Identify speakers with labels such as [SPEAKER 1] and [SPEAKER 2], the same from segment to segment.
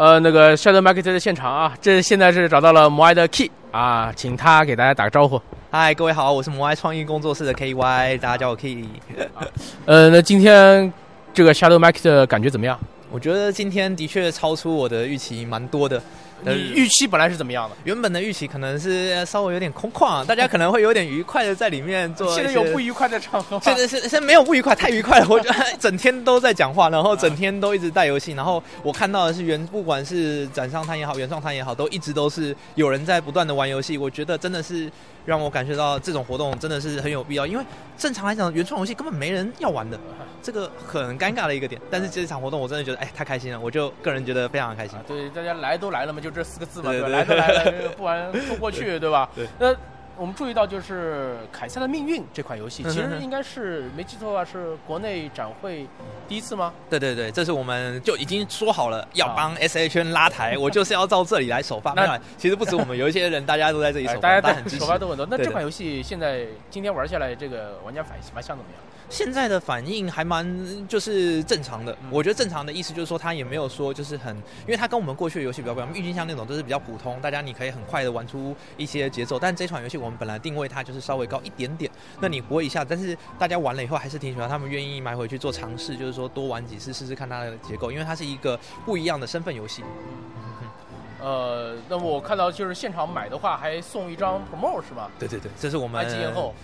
[SPEAKER 1] 呃，那个 Shadow Market 的现场啊，这现在是找到了摩爱的 Key 啊，请他给大家打个招呼。
[SPEAKER 2] 嗨，各位好，我是摩爱创意工作室的 KY，大家叫我 Key。
[SPEAKER 1] 呃，那今天这个 Shadow Market 感觉怎么样？
[SPEAKER 2] 我觉得今天的确超出我的预期蛮多的。
[SPEAKER 1] 你预期本来是怎么样的？
[SPEAKER 2] 原本的预期可能是稍微有点空旷，大家可能会有点愉快的在里面做。
[SPEAKER 1] 现在有不愉快的场合？
[SPEAKER 2] 现在是现在没有不愉快，太愉快了。我觉得 整天都在讲话，然后整天都一直带游戏，然后我看到的是原不管是展商摊也好，原创摊也好，都一直都是有人在不断的玩游戏。我觉得真的是。让我感觉到这种活动真的是很有必要，因为正常来讲，原创游戏根本没人要玩的，这个很尴尬的一个点。但是这场活动我真的觉得，哎，太开心了，我就个人觉得非常的开心。
[SPEAKER 1] 对，大家来都来了嘛，就这四个字嘛，对吧？来都来了，不玩说过去，对吧？
[SPEAKER 2] 对。
[SPEAKER 1] 那。我们注意到，就是《凯撒的命运》这款游戏，其实应该是没记错的话，是国内展会第一次吗？
[SPEAKER 2] 对对对，这是我们就已经说好了要帮 S H N 拉台，我就是要到这里来首发。那其实不止我们，有一些人，大家都在这里首发，
[SPEAKER 1] 大家很首发都很多。那这款游戏现在今天玩下来，这个玩家反反响怎么样？
[SPEAKER 2] 现在的反应还蛮就是正常的，我觉得正常的意思就是说，他也没有说就是很，因为他跟我们过去的游戏比较不一样，郁金香那种都是比较普通，大家你可以很快的玩出一些节奏，但这款游戏我们本来定位它就是稍微高一点点，那你不会一下，但是大家玩了以后还是挺喜欢，他们愿意买回去做尝试，就是说多玩几次试试看它的结构，因为它是一个不一样的身份游戏。
[SPEAKER 1] 呃，那么我看到就是现场买的话还送一张 promo 是吧？
[SPEAKER 2] 对对对，这是我们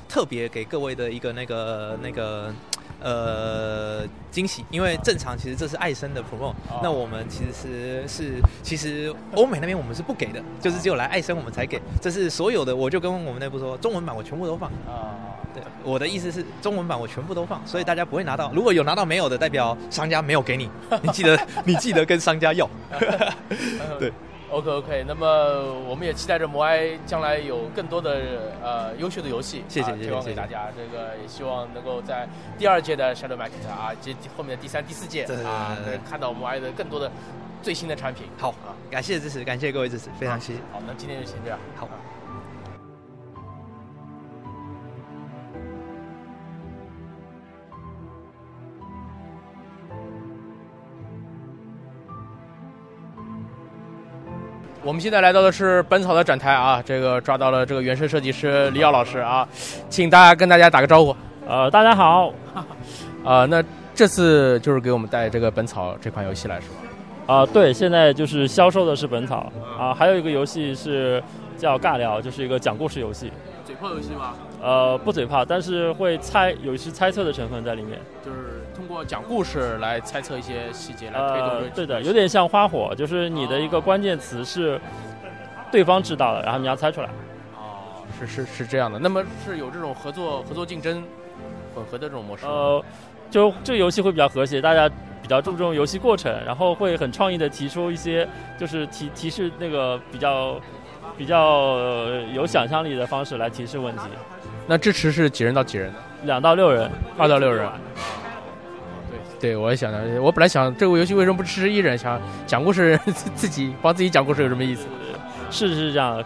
[SPEAKER 2] 特别给各位的一个那个那个呃惊喜，因为正常其实这是爱森的 promo，那我们其实是是其实欧美那边我们是不给的，就是只有来爱森我们才给，这是所有的，我就跟我们内部说，中文版我全部都放啊。对，我的意思是中文版我全部都放，所以大家不会拿到，如果有拿到没有的，代表商家没有给你，你记得你记得跟商家要。对。
[SPEAKER 1] OK OK，那么我们也期待着摩埃将来有更多的呃优秀的游戏，
[SPEAKER 2] 谢谢
[SPEAKER 1] 提供给大家。这个也希望能够在第二届的 Shadow Market 啊，及后面的第三、第四届啊，能看到摩埃的更多的最新的产品。
[SPEAKER 2] 好啊，感谢支持，感谢各位支持，非常谢谢。
[SPEAKER 1] 好，那今天就先这样。
[SPEAKER 2] 好。
[SPEAKER 1] 我们现在来到的是本草的展台啊，这个抓到了这个原声设计师李耀老师啊，请大家跟大家打个招呼。
[SPEAKER 3] 呃，大家好。
[SPEAKER 1] 啊，那这次就是给我们带这个本草这款游戏来是吧？
[SPEAKER 3] 啊，对，现在就是销售的是本草啊，还有一个游戏是叫尬聊，就是一个讲故事游戏。
[SPEAKER 1] 嘴炮游戏吗？
[SPEAKER 3] 呃，不嘴炮，但是会猜，有一些猜测的成分在里面。
[SPEAKER 1] 就是。通过讲故事来猜测一些细节来推动。呃，
[SPEAKER 3] 对的，有点像花火，就是你的一个关键词是对方知道的，然后你要猜出来。
[SPEAKER 1] 哦，是是是这样的。那么是有这种合作、合作竞争、混合的这种模式。
[SPEAKER 3] 呃，就这个游戏会比较和谐，大家比较注重游戏过程，然后会很创意的提出一些，就是提提示那个比较比较有想象力的方式来提示问题。
[SPEAKER 1] 那支持是几人到几人的？
[SPEAKER 3] 两到六人，
[SPEAKER 1] 二到六人。对，我也想到。我本来想这个游戏为什么不支持一人？想讲故事，自己帮自己讲故事有什么意思？
[SPEAKER 3] 是是这样。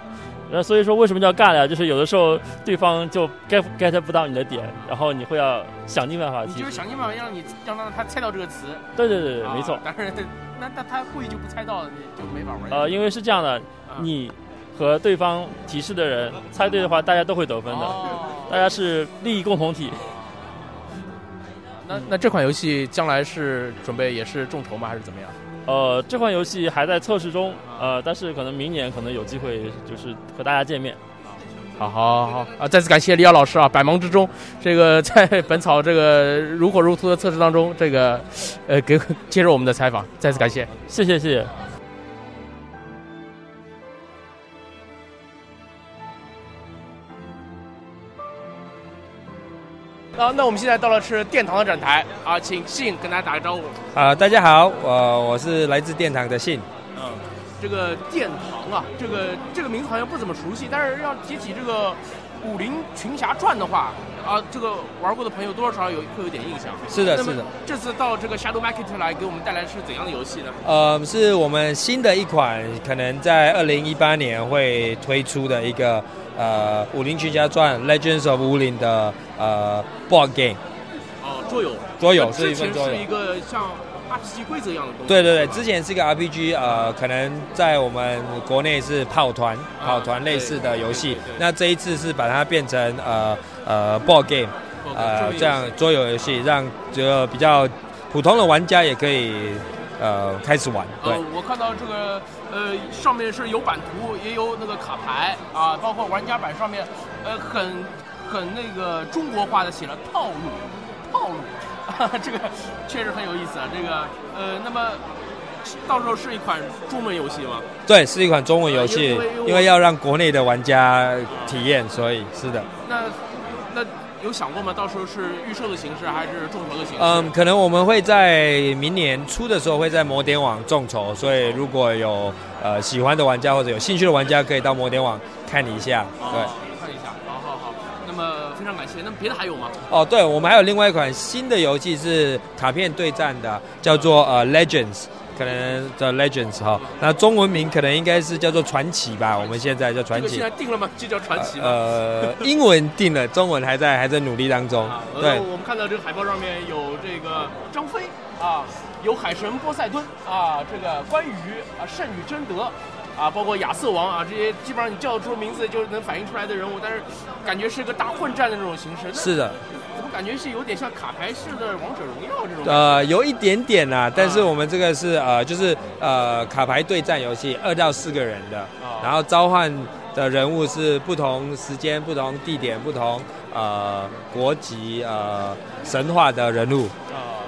[SPEAKER 3] 那所以说，为什么叫尬聊？就是有的时候对方就 get get 不到你的点，然后你会要想尽办法。
[SPEAKER 1] 你就是想尽办法让你让让他猜到这个词。
[SPEAKER 3] 对对对对，没错。
[SPEAKER 1] 但是那那他故意就不猜到，就没法玩。
[SPEAKER 3] 呃，因为是这样的，你和对方提示的人猜对的话，大家都会得分的。大家是利益共同体。
[SPEAKER 1] 那那这款游戏将来是准备也是众筹吗，还是怎么样？
[SPEAKER 3] 呃，这款游戏还在测试中，呃，但是可能明年可能有机会就是和大家见面。
[SPEAKER 1] 好好好啊！再次感谢李瑶老师啊，百忙之中这个在本草这个如火如荼的测试当中，这个呃给接受我们的采访，再次感谢，
[SPEAKER 3] 谢谢谢谢。
[SPEAKER 1] 好，那我们现在到了是殿堂的展台啊，请信跟大家打个招呼。
[SPEAKER 4] 啊，大家好，我我是来自殿堂的信。
[SPEAKER 1] 嗯，这个殿堂啊，这个这个名字好像不怎么熟悉，但是要提起这个《武林群侠传》的话，啊，这个玩过的朋友多多少少有会有点印象。
[SPEAKER 4] 是的，是的。
[SPEAKER 1] 这次到这个 Shadow Market 来给我们带来是怎样的游戏呢？
[SPEAKER 4] 呃，是我们新的一款，可能在二零一八年会推出的一个。呃，武林群侠传 Legends of 武林的呃 board game，
[SPEAKER 1] 哦，桌游，
[SPEAKER 4] 桌游是一份桌游，
[SPEAKER 1] 是一个像 RPG 规则一样的东西。
[SPEAKER 4] 对对对，之前是一个 RPG，呃，可能在我们国内是跑团、跑团类似的游戏。那这一次是把它变成呃呃 board game，呃这样桌游游戏，让这个比较普通的玩家也可以呃开始玩。对，
[SPEAKER 1] 我看到这个呃上面是有版图，也有那个卡牌啊，包括玩家版上面呃很很那个中国化的写了套路，套路。这个确实很有意思啊！这个呃，那么到时候是一款中文游戏吗？
[SPEAKER 4] 对，是一款中文游戏，因为要让国内的玩家体验，所以是的。
[SPEAKER 1] 那那有想过吗？到时候是预售的形式还是众筹的形式？
[SPEAKER 4] 嗯，可能我们会在明年初的时候会在摩点网众筹，所以如果有呃喜欢的玩家或者有兴趣的玩家，可以到摩点网看一下。对。看一下，好好好。
[SPEAKER 1] 那么非常感谢。那么别的还有吗？
[SPEAKER 4] 哦，对，我们还有另外一款新的游戏是卡片对战的，叫做呃 Legends，可能叫 Legends 哈。那中文名可能应该是叫做传奇吧。我们现在叫传奇。
[SPEAKER 1] 现在定了吗？就叫传奇
[SPEAKER 4] 呃，英文定了，中文还在还在努力当中。对，
[SPEAKER 1] 我们看到这个海报上面有这个张飞啊，有海神波塞冬啊，这个关羽啊，圣女贞德。啊，包括亚瑟王啊，这些基本上你叫出名字就能反映出来的人物，但是感觉是个大混战的那种形式。
[SPEAKER 4] 是的，
[SPEAKER 1] 怎么感觉是有点像卡牌式的王者荣耀这种？
[SPEAKER 4] 呃，有一点点呐，但是我们这个是呃，就是呃卡牌对战游戏，二到四个人的，然后召唤的人物是不同时间、不同地点、不同呃国籍、呃神话的人物。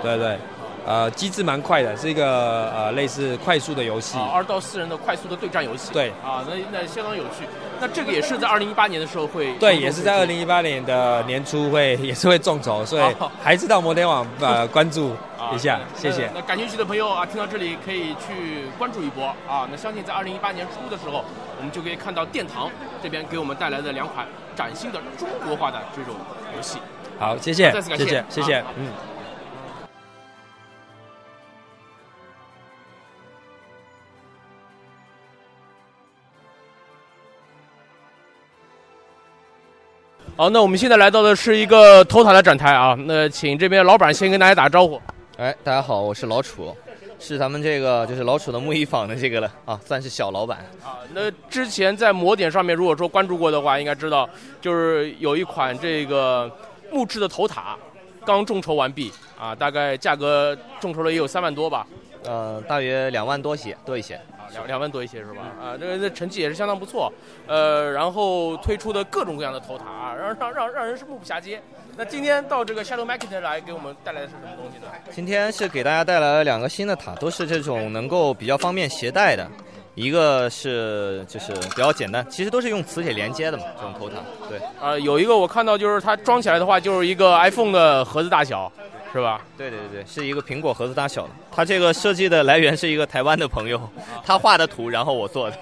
[SPEAKER 4] 对对。呃，机制蛮快的，是一个呃类似快速的游戏，
[SPEAKER 1] 二到四人的快速的对战游戏。
[SPEAKER 4] 对，
[SPEAKER 1] 啊，那那相当有趣。那这个也是在二零一八年的时候会，
[SPEAKER 4] 对，也是在二零一八年的年初会 也是会众筹，所以 还是到摩天网呃 关注一下，谢谢。
[SPEAKER 1] 那感兴趣的朋友啊，听到这里可以去关注一波啊。那相信在二零一八年初的时候，我们就可以看到殿堂这边给我们带来的两款崭新的中国化的这种游戏。
[SPEAKER 4] 好，谢谢，
[SPEAKER 1] 再次感谢，
[SPEAKER 4] 谢谢，谢谢，嗯。
[SPEAKER 1] 好，那我们现在来到的是一个头塔的展台啊。那请这边老板先跟大家打个招呼。
[SPEAKER 5] 哎，大家好，我是老楚，是咱们这个就是老楚的木艺坊的这个了啊，算是小老板
[SPEAKER 1] 啊。那之前在魔点上面，如果说关注过的话，应该知道就是有一款这个木质的头塔，刚众筹完毕啊，大概价格众筹了也有三万多吧。
[SPEAKER 5] 呃，大约两万多些，多一些。
[SPEAKER 1] 两两万多一些是吧？啊，这个这成绩也是相当不错。呃，然后推出的各种各样的头塔，让让让让人是目不暇接。那今天到这个 Shadow Market 来给我们带来的是什么东西呢？
[SPEAKER 5] 今天是给大家带来了两个新的塔，都是这种能够比较方便携带的。一个是就是比较简单，其实都是用磁铁连接的嘛，这种头塔。对。
[SPEAKER 1] 呃，有一个我看到就是它装起来的话，就是一个 iPhone 的盒子大小。是吧？
[SPEAKER 5] 对对对对，是一个苹果盒子大小的。它这个设计的来源是一个台湾的朋友，他画的图，然后我做的。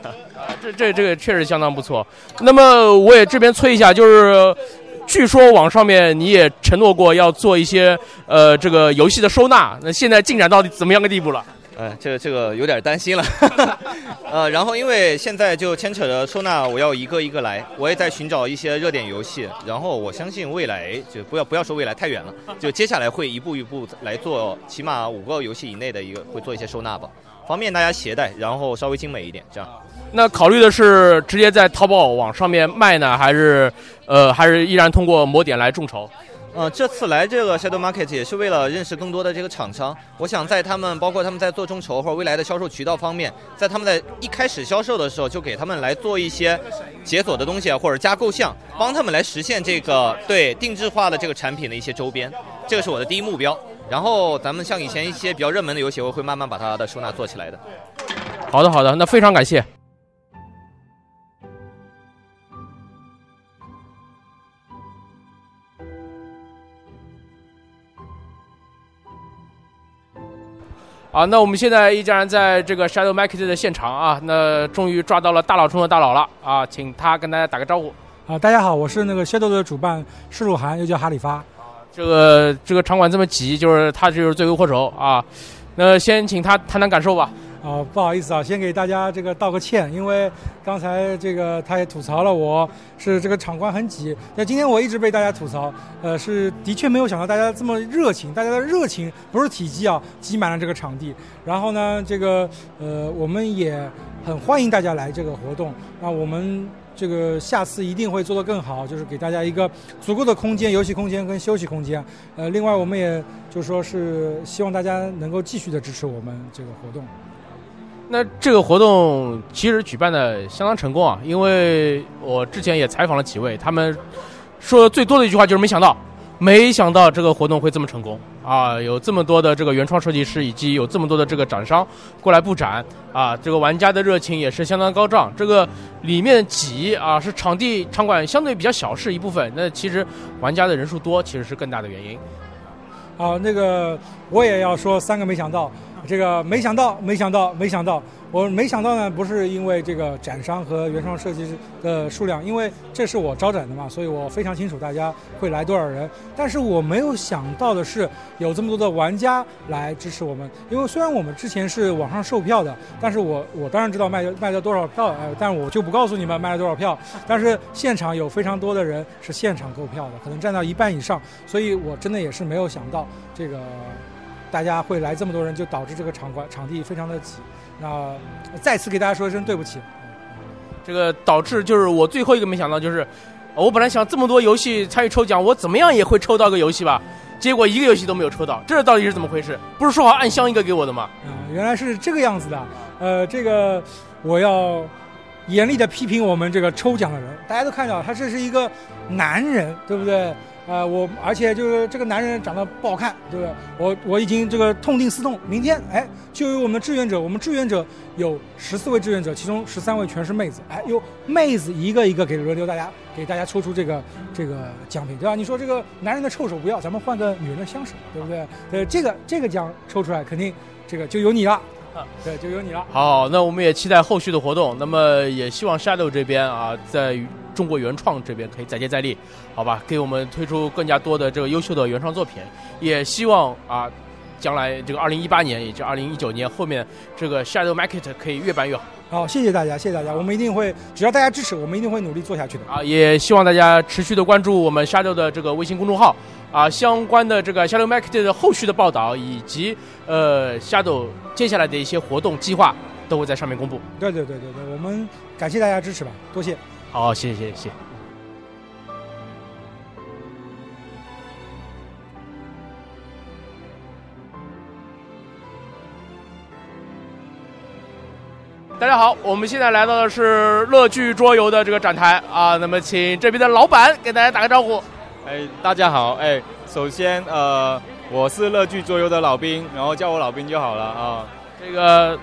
[SPEAKER 1] 这这这个确实相当不错。那么我也这边催一下，就是据说网上面你也承诺过要做一些呃这个游戏的收纳，那现在进展到底怎么样个地步了？
[SPEAKER 5] 呃，这个这个有点担心了，呃，然后因为现在就牵扯着收纳，我要一个一个来，我也在寻找一些热点游戏，然后我相信未来就不要不要说未来太远了，就接下来会一步一步来做，起码五个游戏以内的一个会做一些收纳吧，方便大家携带，然后稍微精美一点，这样。
[SPEAKER 1] 那考虑的是直接在淘宝网上面卖呢，还是呃，还是依然通过魔点来众筹？
[SPEAKER 5] 呃，这次来这个 Shadow Market 也是为了认识更多的这个厂商。我想在他们，包括他们在做众筹或者未来的销售渠道方面，在他们在一开始销售的时候，就给他们来做一些解锁的东西，或者加构项，帮他们来实现这个对定制化的这个产品的一些周边。这个是我的第一目标。然后咱们像以前一些比较热门的游戏，我会慢慢把它的收纳做起来的。
[SPEAKER 1] 好的，好的，那非常感谢。啊，那我们现在一家人在这个 Shadow Market 的现场啊，那终于抓到了大佬中的大佬了啊，请他跟大家打个招呼。
[SPEAKER 6] 啊，大家好，我是那个 Shadow 的主办施鲁涵，又叫哈里发。啊，
[SPEAKER 1] 这个这个场馆这么挤，就是他就是罪魁祸首啊。那先请他谈谈感受吧。
[SPEAKER 6] 啊，不好意思啊，先给大家这个道个歉，因为刚才这个他也吐槽了我是这个场馆很挤。那今天我一直被大家吐槽，呃，是的确没有想到大家这么热情，大家的热情不是体积啊，挤满了这个场地。然后呢，这个呃，我们也很欢迎大家来这个活动。那我们。这个下次一定会做得更好，就是给大家一个足够的空间，游戏空间跟休息空间。呃，另外我们也就说是希望大家能够继续的支持我们这个活动。
[SPEAKER 1] 那这个活动其实举办的相当成功啊，因为我之前也采访了几位，他们说的最多的一句话就是没想到。没想到这个活动会这么成功啊！有这么多的这个原创设计师，以及有这么多的这个展商过来布展啊！这个玩家的热情也是相当高涨。这个里面挤啊，是场地场馆相对比较小是一部分，那其实玩家的人数多其实是更大的原因。
[SPEAKER 6] 啊，那个我也要说三个没想到。这个没想到，没想到，没想到，我没想到呢，不是因为这个展商和原创设计师的数量，因为这是我招展的嘛，所以我非常清楚大家会来多少人。但是我没有想到的是，有这么多的玩家来支持我们。因为虽然我们之前是网上售票的，但是我我当然知道卖卖了多少票，呃，但我就不告诉你们卖了多少票。但是现场有非常多的人是现场购票的，可能占到一半以上，所以我真的也是没有想到这个。大家会来这么多人，就导致这个场馆场地非常的挤。那再次给大家说一声对不起。
[SPEAKER 1] 这个导致就是我最后一个没想到，就是我本来想这么多游戏参与抽奖，我怎么样也会抽到个游戏吧，结果一个游戏都没有抽到，这到底是怎么回事？不是说好暗箱一个给我的吗？
[SPEAKER 6] 啊，原来是这个样子的。呃，这个我要严厉的批评我们这个抽奖的人。大家都看到，他这是一个男人，对不对？啊，我而且就是这个男人长得不好看，对不对？我我已经这个痛定思痛，明天哎，就有我们的志愿者，我们志愿者有十四位志愿者，其中十三位全是妹子，哎，有妹子一个一个给轮流大家给大家抽出这个这个奖品，对吧？你说这个男人的臭手不要，咱们换个女人的香手，对不对？呃，这个这个奖抽出来，肯定这个就有你了，对，就有你了。
[SPEAKER 1] 好，那我们也期待后续的活动，那么也希望 Shadow 这边啊，在。中国原创这边可以再接再厉，好吧，给我们推出更加多的这个优秀的原创作品。也希望啊，将来这个二零一八年，也就二零一九年后面这个 Shadow Market 可以越办越好。
[SPEAKER 6] 好，谢谢大家，谢谢大家，我们一定会，只要大家支持，我们一定会努力做下去的。
[SPEAKER 1] 啊，也希望大家持续的关注我们 Shadow 的这个微信公众号，啊，相关的这个 Shadow Market 的后续的报道，以及呃 Shadow 接下来的一些活动计划，都会在上面公布。
[SPEAKER 6] 对对对对对，我们感谢大家支持吧，多谢。
[SPEAKER 1] 好，谢谢谢谢。大家好，我们现在来到的是乐聚桌游的这个展台啊，那么请这边的老板给大家打个招呼。
[SPEAKER 7] 哎，大家好，哎，首先呃，我是乐聚桌游的老兵，然后叫我老兵就好了啊。
[SPEAKER 1] 这个，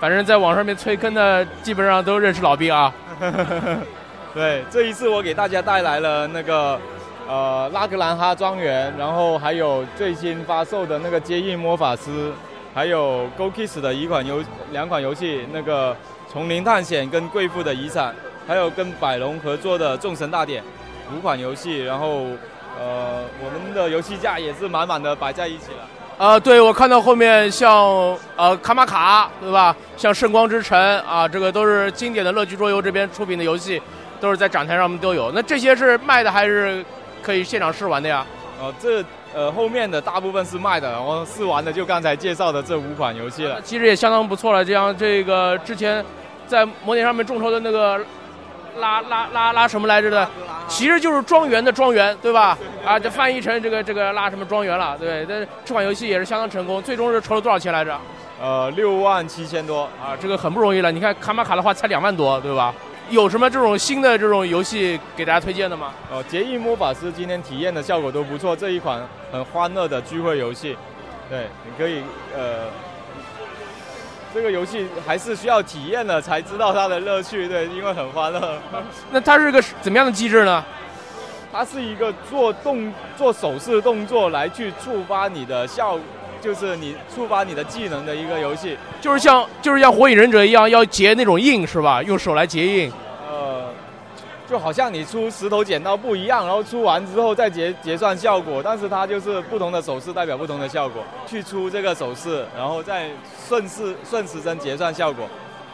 [SPEAKER 1] 反正在网上面催坑的，基本上都认识老兵啊。
[SPEAKER 7] 对，这一次我给大家带来了那个，呃，拉格兰哈庄园，然后还有最新发售的那个接应魔法师，还有 Go Kiss 的一款游两款游戏，那个丛林探险跟贵妇的遗产，还有跟百龙合作的众神大典五款游戏，然后呃，我们的游戏架也是满满的摆在一起了。
[SPEAKER 1] 呃，对，我看到后面像呃卡玛卡，对吧？像圣光之城啊，这个都是经典的乐居桌游这边出品的游戏。都是在展台上面都有，那这些是卖的还是可以现场试玩的呀？
[SPEAKER 7] 哦，这呃后面的大部分是卖的，然后试玩的就刚才介绍的这五款游戏了。
[SPEAKER 1] 其实也相当不错了，这样这个之前在模拟上面众筹的那个拉拉拉拉什么来着的，其实就是庄园的庄园，对吧？啊，就翻译成这个这个拉什么庄园了，对。但这款游戏也是相当成功，最终是筹了多少钱来着？
[SPEAKER 7] 呃，六万七千多
[SPEAKER 1] 啊，这个很不容易了。你看卡玛卡的话才两万多，对吧？有什么这种新的这种游戏给大家推荐的吗？
[SPEAKER 7] 哦，结义魔法师今天体验的效果都不错，这一款很欢乐的聚会游戏，对，你可以呃，这个游戏还是需要体验了才知道它的乐趣，对，因为很欢乐。
[SPEAKER 1] 那它是个怎么样的机制呢？
[SPEAKER 7] 它是一个做动做手势动作来去触发你的效。就是你触发你的技能的一个游戏，
[SPEAKER 1] 就是像就是像火影忍者一样要结那种印是吧？用手来结印。
[SPEAKER 7] 呃，就好像你出石头剪刀布一样，然后出完之后再结结算效果，但是它就是不同的手势代表不同的效果，去出这个手势，然后再顺势顺时针结算效果。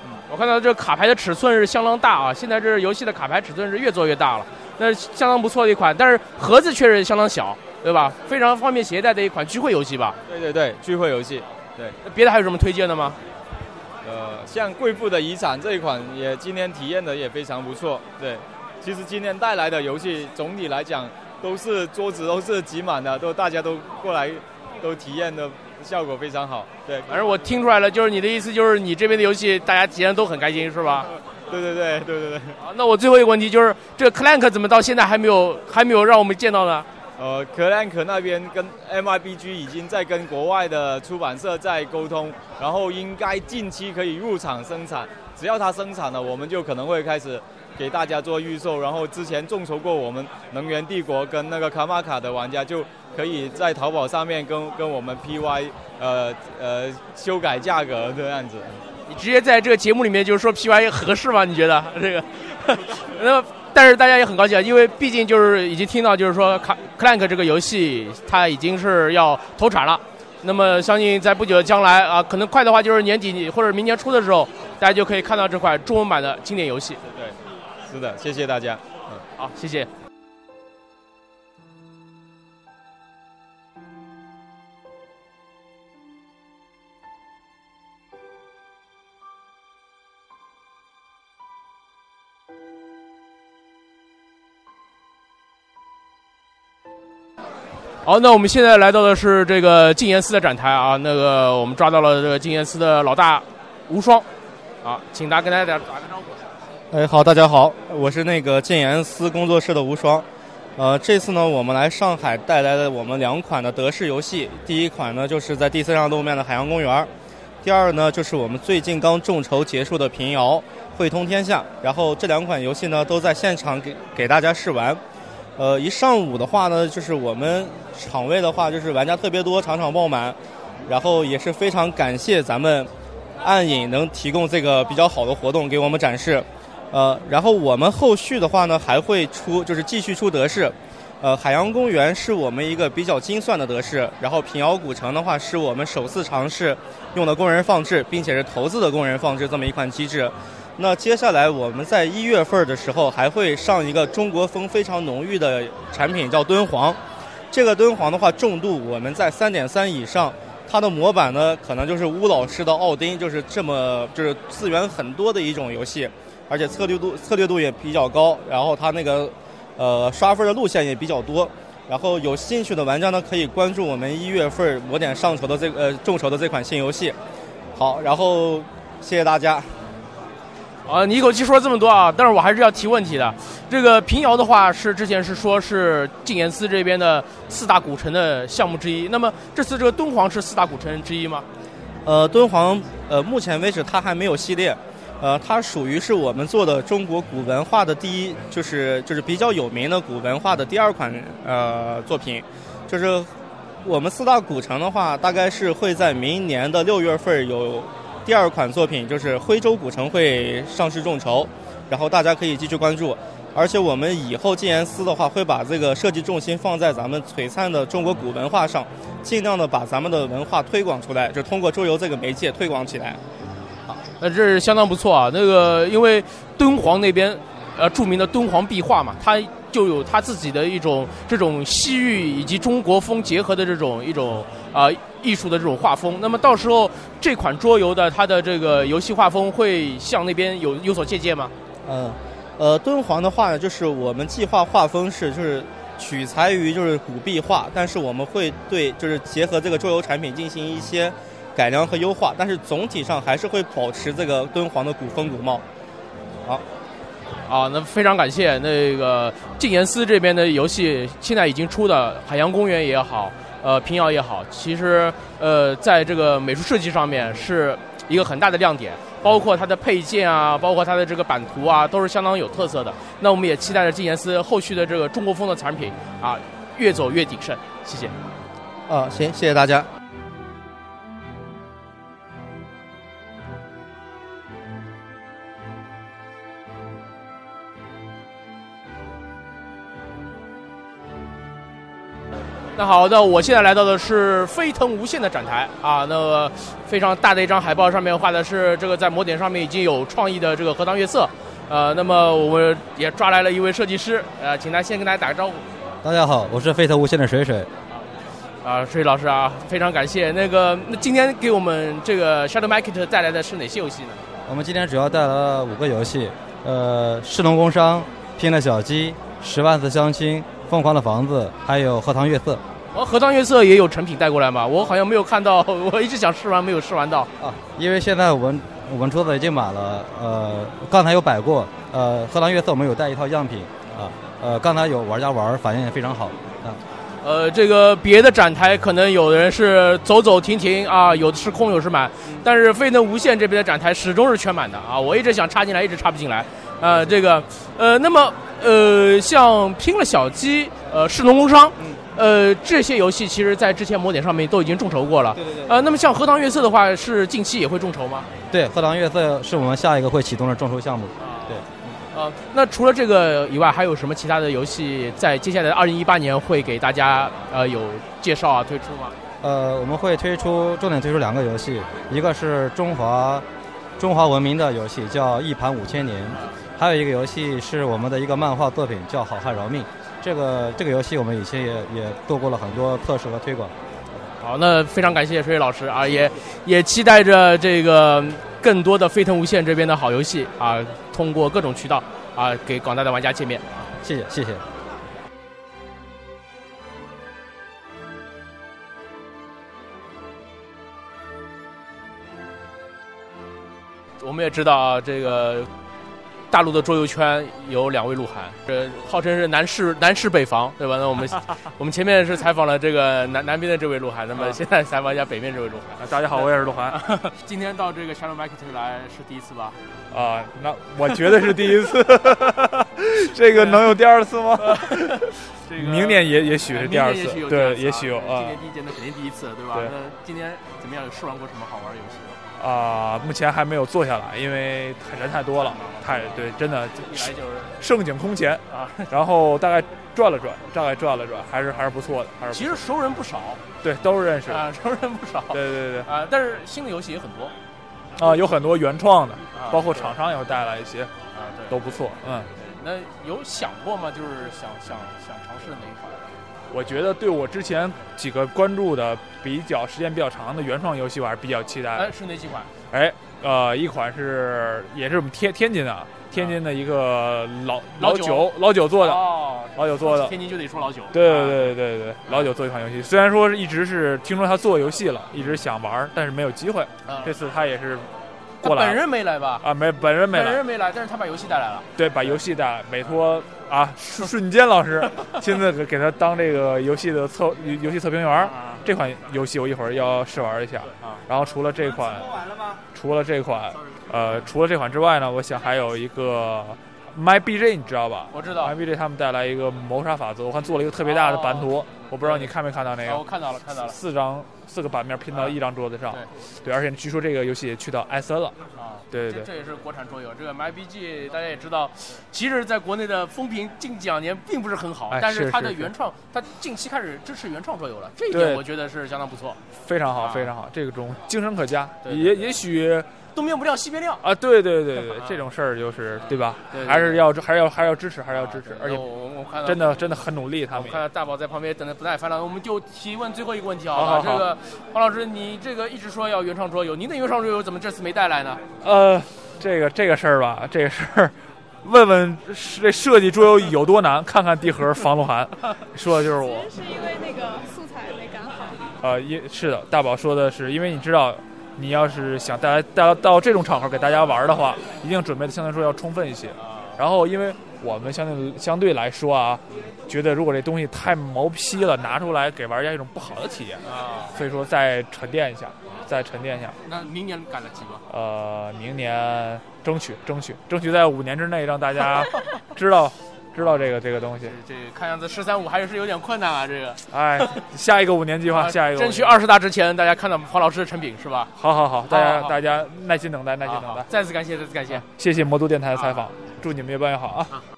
[SPEAKER 1] 嗯我看到这卡牌的尺寸是相当大啊，现在这游戏的卡牌尺寸是越做越大了，那是相当不错的一款，但是盒子确实相当小，对吧？非常方便携带的一款聚会游戏吧？
[SPEAKER 7] 对对对，聚会游戏。对，
[SPEAKER 1] 那别的还有什么推荐的吗？
[SPEAKER 7] 呃，像贵妇的遗产这一款也今天体验的也非常不错。对，其实今天带来的游戏总体来讲都是桌子都是挤满的，都大家都过来都体验的效果非常好。对，
[SPEAKER 1] 反正我听出来了，就是你的意思就是你这边的游戏大家体验都很开心，是吧？
[SPEAKER 7] 对对对对对 对。
[SPEAKER 1] 好，那我最后一个问题就是，这个 Clank 怎么到现在还没有还没有让我们见到呢？
[SPEAKER 7] 呃，Clank 那边跟 MIBG 已经在跟国外的出版社在沟通，然后应该近期可以入场生产。只要它生产了，我们就可能会开始给大家做预售。然后之前众筹过我们能源帝国跟那个卡玛卡的玩家，就可以在淘宝上面跟跟我们 PY 呃呃修改价格这样子。
[SPEAKER 1] 你直接在这个节目里面就是说 PY 合适吗？你觉得这个？那。但是大家也很高兴，因为毕竟就是已经听到，就是说《卡 Clank》这个游戏它已经是要投产了。那么相信在不久的将来啊，可能快的话就是年底或者明年初的时候，大家就可以看到这款中文版的经典游戏。
[SPEAKER 7] 对，是的，谢谢大家。
[SPEAKER 1] 嗯，好，谢谢。好，那我们现在来到的是这个静言寺的展台啊。那个我们抓到了这个静言寺的老大无双，啊，请大家跟大家打个招呼。
[SPEAKER 8] 哎，好，大家好，我是那个静言寺工作室的无双。呃，这次呢，我们来上海带来了我们两款的德式游戏。第一款呢，就是在第三上路面的海洋公园；第二呢，就是我们最近刚众筹结束的平遥汇通天下。然后这两款游戏呢，都在现场给给大家试玩。呃，一上午的话呢，就是我们场位的话，就是玩家特别多，场场爆满。然后也是非常感谢咱们暗影能提供这个比较好的活动给我们展示。呃，然后我们后续的话呢，还会出，就是继续出德式。呃，海洋公园是我们一个比较精算的德式，然后平遥古城的话，是我们首次尝试用的工人放置，并且是投资的工人放置这么一款机制。那接下来我们在一月份的时候还会上一个中国风非常浓郁的产品，叫敦煌。这个敦煌的话，重度我们在三点三以上，它的模板呢可能就是乌老师的奥丁，就是这么就是资源很多的一种游戏，而且策略度策略度也比较高，然后它那个呃刷分的路线也比较多。然后有兴趣的玩家呢可以关注我们一月份魔点上筹的这呃众筹的这款新游戏。好，然后谢谢大家。
[SPEAKER 1] 啊，你一口气说了这么多啊，但是我还是要提问题的。这个平遥的话是之前是说是静岩寺这边的四大古城的项目之一，那么这次这个敦煌是四大古城之一吗？
[SPEAKER 8] 呃，敦煌呃，目前为止它还没有系列，呃，它属于是我们做的中国古文化的第一，就是就是比较有名的古文化的第二款呃作品，就是我们四大古城的话，大概是会在明年的六月份有。第二款作品就是徽州古城会上市众筹，然后大家可以继续关注。而且我们以后静言司的话，会把这个设计重心放在咱们璀璨的中国古文化上，尽量的把咱们的文化推广出来，就通过周游这个媒介推广起来。
[SPEAKER 1] 好，那这是相当不错啊。那个因为敦煌那边，呃，著名的敦煌壁画嘛，它就有它自己的一种这种西域以及中国风结合的这种一种啊。艺术的这种画风，那么到时候这款桌游的它的这个游戏画风会向那边有有所借鉴吗？
[SPEAKER 8] 嗯，呃，敦煌的话呢，就是我们计划画风是就是取材于就是古壁画，但是我们会对就是结合这个桌游产品进行一些改良和优化，但是总体上还是会保持这个敦煌的古风古貌。好，
[SPEAKER 1] 啊，那非常感谢那个静言司这边的游戏，现在已经出的海洋公园也好。呃，平遥也好，其实呃，在这个美术设计上面是一个很大的亮点，包括它的配件啊，包括它的这个版图啊，都是相当有特色的。那我们也期待着静言思后续的这个中国风的产品啊，越走越鼎盛。谢谢。
[SPEAKER 8] 啊，行，谢谢大家。
[SPEAKER 1] 那好，那我现在来到的是飞腾无限的展台啊，那个非常大的一张海报，上面画的是这个在摩点上面已经有创意的这个荷塘月色，呃，那么我们也抓来了一位设计师，呃，请他先跟大家打个招呼。
[SPEAKER 9] 大家好，我是飞腾无限的水水。
[SPEAKER 1] 啊，水老师啊，非常感谢。那个，那今天给我们这个 Shadow Market 带来的是哪些游戏呢？
[SPEAKER 9] 我们今天主要带来了五个游戏，呃，士农工商、拼了小鸡、十万次相亲、疯狂的房子，还有荷塘月色。
[SPEAKER 1] 哦，荷塘月色也有成品带过来吗？我好像没有看到，我一直想试完，没有试完到。
[SPEAKER 9] 啊，因为现在我们我们桌子已经满了，呃，刚才有摆过，呃，荷塘月色我们有带一套样品，啊，呃，刚才有玩家玩，反应也非常好，啊。
[SPEAKER 1] 呃，这个别的展台可能有的人是走走停停啊，有的是空，有的是满，但是飞能无限这边的展台始终是全满的啊！我一直想插进来，一直插不进来。呃，这个呃，那么呃，像拼了小鸡、呃，士农工商，呃，这些游戏其实在之前模点上面都已经众筹过了。
[SPEAKER 9] 对对对。
[SPEAKER 1] 呃，那么像荷塘月色的话，是近期也会众筹吗？
[SPEAKER 9] 对，荷塘月色是我们下一个会启动的众筹项目。对。
[SPEAKER 1] 呃，那除了这个以外，还有什么其他的游戏在接下来二零一八年会给大家呃有介绍啊推出吗？
[SPEAKER 9] 呃，我们会推出重点推出两个游戏，一个是中华中华文明的游戏，叫《一盘五千年》，还有一个游戏是我们的一个漫画作品，叫《好汉饶命》。这个这个游戏我们以前也也做过了很多测试和推广。
[SPEAKER 1] 好，那非常感谢水水老师啊，也也期待着这个。更多的飞腾无限这边的好游戏啊，通过各种渠道啊，给广大的玩家见面啊，
[SPEAKER 9] 谢谢谢谢。
[SPEAKER 1] 我们也知道啊，这个。大陆的桌游圈有两位鹿晗，这号称是南市南市北防，对吧？那我们 我们前面是采访了这个南南边的这位鹿晗，那么现在采访一下北面这位鹿晗。
[SPEAKER 10] 大家好，我也是鹿晗。
[SPEAKER 1] 今天到这个 Shadow Market 来是第一次吧？
[SPEAKER 10] 啊，那我觉得是第一次。这个能有第二次吗？
[SPEAKER 1] 这个
[SPEAKER 10] 明年也也许是第二次，对，
[SPEAKER 1] 也
[SPEAKER 10] 许有
[SPEAKER 1] 啊。今年第一届那肯定第一次，对吧？那今年怎么样？有试玩过什么好玩的游戏吗？
[SPEAKER 10] 啊，目前还没有坐下来，因为人太多了，太对，真的
[SPEAKER 1] 一来就是
[SPEAKER 10] 盛景空前啊。然后大概转了转，大概转了转，还是还是不错的，还是
[SPEAKER 1] 其实熟人不少，
[SPEAKER 10] 对，都是认识
[SPEAKER 1] 啊，熟人不少，
[SPEAKER 10] 对对对
[SPEAKER 1] 啊。但是新的游戏也很多
[SPEAKER 10] 啊，有很多原创的，包括厂商也会带来一些
[SPEAKER 1] 啊，对，
[SPEAKER 10] 都不错，嗯。
[SPEAKER 1] 那有想过吗？就是想想想尝试哪一款？
[SPEAKER 10] 我觉得对我之前几个关注的比较时间比较长的原创游戏，我还是比较期待的。
[SPEAKER 1] 哎，是哪几款？
[SPEAKER 10] 哎，呃，一款是也是我们天天津的，天津的一个老老九老九做的，哦老九做的。
[SPEAKER 1] 天津就得说老九。
[SPEAKER 10] 对对对对对，老九做一款游戏，虽然说是一直是听说他做游戏了，一直想玩，但是没有机会。这次他也是。
[SPEAKER 1] 他本人没来吧？
[SPEAKER 10] 啊，没，本人没来。
[SPEAKER 1] 本人没来，但是他把游戏带来了。
[SPEAKER 10] 对，把游戏带来，美托啊，瞬间老师 亲自给给他当这个游戏的测游戏测评员。这款游戏我一会儿要试玩一下。啊。然后除了这款，除了这款，呃，除了这款之外呢，我想还有一个 My BJ，你知道吧？
[SPEAKER 1] 我知道。
[SPEAKER 10] My BJ 他们带来一个谋杀法则，我看做了一个特别大的版图，我不知道你看没看到那个？
[SPEAKER 1] 我看到了，看到了。
[SPEAKER 10] 四张。四个版面拼到一张桌子上，对，而且据说这个游戏也去到 S N 了啊，对对对，
[SPEAKER 1] 这也是国产桌游。这个 MyBG 大家也知道，其实在国内的风评近两年并不是很好，但是它的原创，它近期开始支持原创桌游了，这一点我觉得是相当不错，
[SPEAKER 10] 非常好，非常好，这个中精神可嘉，也也许。
[SPEAKER 1] 东边不亮西边亮
[SPEAKER 10] 啊！对对对对，这种事儿就是对吧？还是要还是要还是要支持，还是要支持。而且
[SPEAKER 1] 我我看到
[SPEAKER 10] 真的真的很努力，他们。
[SPEAKER 1] 我看到大宝在旁边等的不耐烦了，我们就提问最后一个问题好吧？这个黄老师，你这个一直说要原创桌游，您的原创桌游怎么这次没带来呢？
[SPEAKER 10] 呃，这个这个事儿吧，这个事儿，问问这设计桌游有多难？看看地盒防鹿晗，说的就是我。
[SPEAKER 11] 是因为那个素材没赶好。
[SPEAKER 10] 呃，因是的，大宝说的是因为你知道。你要是想带来带到这种场合给大家玩的话，一定准备的相对来说要充分一些。然后，因为我们相对相对来说啊，觉得如果这东西太毛坯了，拿出来给玩家一种不好的体验啊，所以说再沉淀一下，再沉淀一下。
[SPEAKER 1] 那明年赶得及吗？
[SPEAKER 10] 呃，明年争取争取争取在五年之内让大家知道。知道这个这个东西，
[SPEAKER 1] 这看样子十三五还是有点困难啊。这个，
[SPEAKER 10] 哎，下一个五年计划，下一个
[SPEAKER 1] 争取二十大之前，大家看到黄老师的成品是吧？
[SPEAKER 10] 好好好，大家大家耐心等待，耐心等待。
[SPEAKER 1] 再次感谢，再次感谢，
[SPEAKER 10] 谢谢魔都电台的采访，祝你们越办越好啊。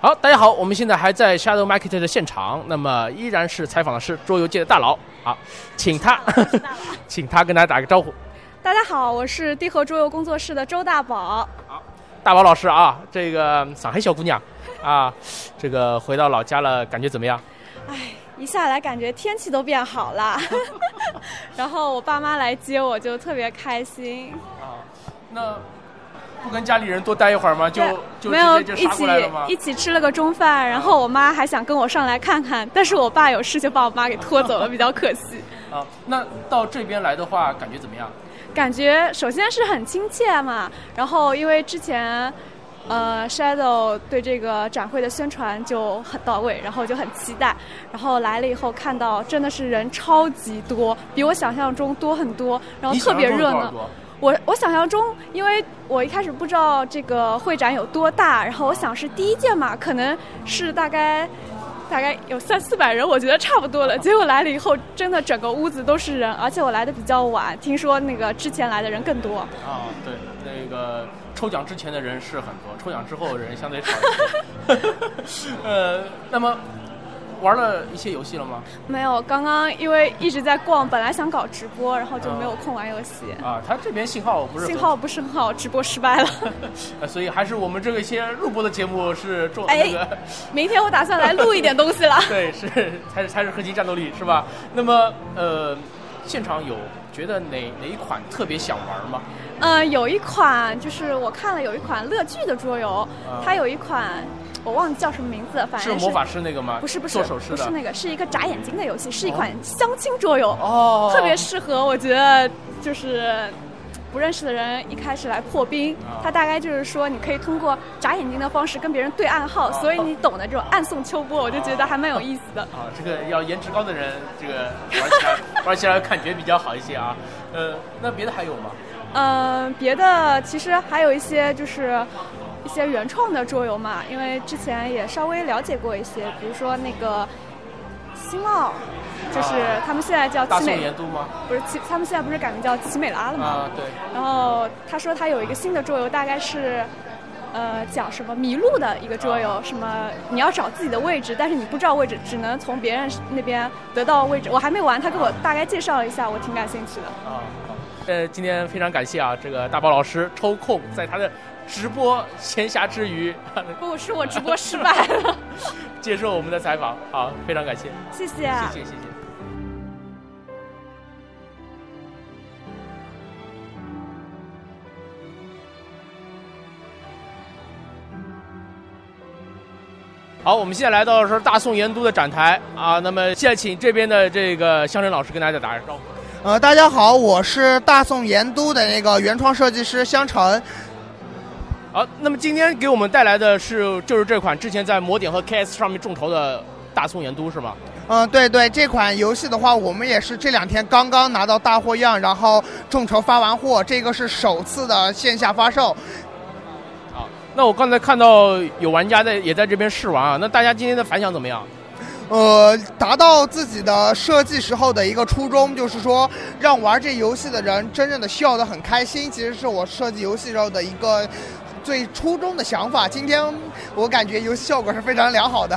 [SPEAKER 1] 好，大家好，我们现在还在 Shadow Market 的现场，那么依然是采访的是桌游界的大佬，好，请他，请他跟大家打个招呼。
[SPEAKER 11] 大家好，我是地核桌游工作室的周大宝。
[SPEAKER 1] 好大宝老师啊，这个上海小姑娘啊，这个回到老家了，感觉怎么样？
[SPEAKER 11] 哎，一下来感觉天气都变好了，然后我爸妈来接我就特别开心。
[SPEAKER 1] 啊，那不跟家里人多待一会儿吗？就就
[SPEAKER 11] 没有一起？一起吃了个中饭，然后我妈还想跟我上来看看，但是我爸有事就把我妈给拖走了，比较可惜。
[SPEAKER 1] 啊，那到这边来的话，感觉怎么样？
[SPEAKER 11] 感觉首先是很亲切嘛，然后因为之前。呃，Shadow 对这个展会的宣传就很到位，然后就很期待。然后来了以后看到真的是人超级多，比我想象中多很多，然后特别热闹我我想象中，因为我一开始不知道这个会展有多大，然后我想是第一届嘛，可能是大概大概有三四百人，我觉得差不多了。结果来了以后，真的整个屋子都是人，而且我来的比较晚，听说那个之前来的人更多。
[SPEAKER 1] 啊，对，那个抽奖之前的人是很多，抽奖之后人相对少一些。呃，那么玩了一些游戏了吗？
[SPEAKER 11] 没有，刚刚因为一直在逛，本来想搞直播，然后就没有空玩游戏。
[SPEAKER 1] 啊，他这边信号不是很
[SPEAKER 11] 信号不是很好，直播失败了。
[SPEAKER 1] 呃，所以还是我们这个一些录播的节目是重
[SPEAKER 11] 哎
[SPEAKER 1] 那个。
[SPEAKER 11] 明天我打算来录一点东西了。
[SPEAKER 1] 对，是才是才是核心战斗力是吧？那么呃，现场有觉得哪哪一款特别想玩吗？
[SPEAKER 11] 呃，有一款就是我看了有一款乐剧的桌游，
[SPEAKER 1] 啊
[SPEAKER 11] 它有一款我忘记叫什么名字，反正
[SPEAKER 1] 是魔法师那个吗？
[SPEAKER 11] 不是不是
[SPEAKER 1] 做手势的，
[SPEAKER 11] 不是那个，是一个眨眼睛的游戏，是一款相亲桌游，
[SPEAKER 1] 哦
[SPEAKER 11] 特别适合我觉得就是。不认识的人一开始来破冰，
[SPEAKER 1] 啊
[SPEAKER 11] 它大概就是说，你可以通过眨眼睛的方式跟别人对暗号，所以你懂的这种暗送秋波，我就觉得还蛮有意思的。
[SPEAKER 1] 啊，这个要颜值高的人，这个玩起来玩起来感觉比较好一些啊。呃，那别的还有吗？
[SPEAKER 11] 嗯，别的其实还有一些就是一些原创的桌游嘛，因为之前也稍微了解过一些，比如说那个新奥，就是他们现在叫奇美，
[SPEAKER 1] 盐都吗？
[SPEAKER 11] 不是奇，他们现在不是改名叫奇美拉了吗？
[SPEAKER 1] 啊，对。
[SPEAKER 11] 然后他说他有一个新的桌游，大概是。呃，讲什么迷路的一个桌游，什么你要找自己的位置，但是你不知道位置，只能从别人那边得到位置。我还没玩，他给我大概介绍了一下，我挺感兴趣的。
[SPEAKER 1] 啊，好。呃，今天非常感谢啊，这个大宝老师抽空在他的直播闲暇之余，
[SPEAKER 11] 不是我直播失败了，
[SPEAKER 1] 接受我们的采访，好，非常感谢，
[SPEAKER 11] 谢谢，
[SPEAKER 1] 谢谢，谢谢。好，我们现在来到的是大宋盐都的展台啊，那么现在请这边的这个香晨老师跟大家打个招呼。
[SPEAKER 12] 呃，大家好，我是大宋盐都的那个原创设计师香橙。
[SPEAKER 1] 好，那么今天给我们带来的是就是这款之前在魔点和 KS 上面众筹的大宋盐都是吗？
[SPEAKER 12] 嗯、对对，这款游戏的话，我们也是这两天刚刚拿到大货样，然后众筹发完货，这个是首次的线下发售。
[SPEAKER 1] 那我刚才看到有玩家在也在这边试玩啊，那大家今天的反响怎么样？
[SPEAKER 12] 呃，达到自己的设计时候的一个初衷，就是说让玩这游戏的人真正的笑得很开心，其实是我设计游戏时候的一个最初衷的想法。今天我感觉游戏效果是非常良好的。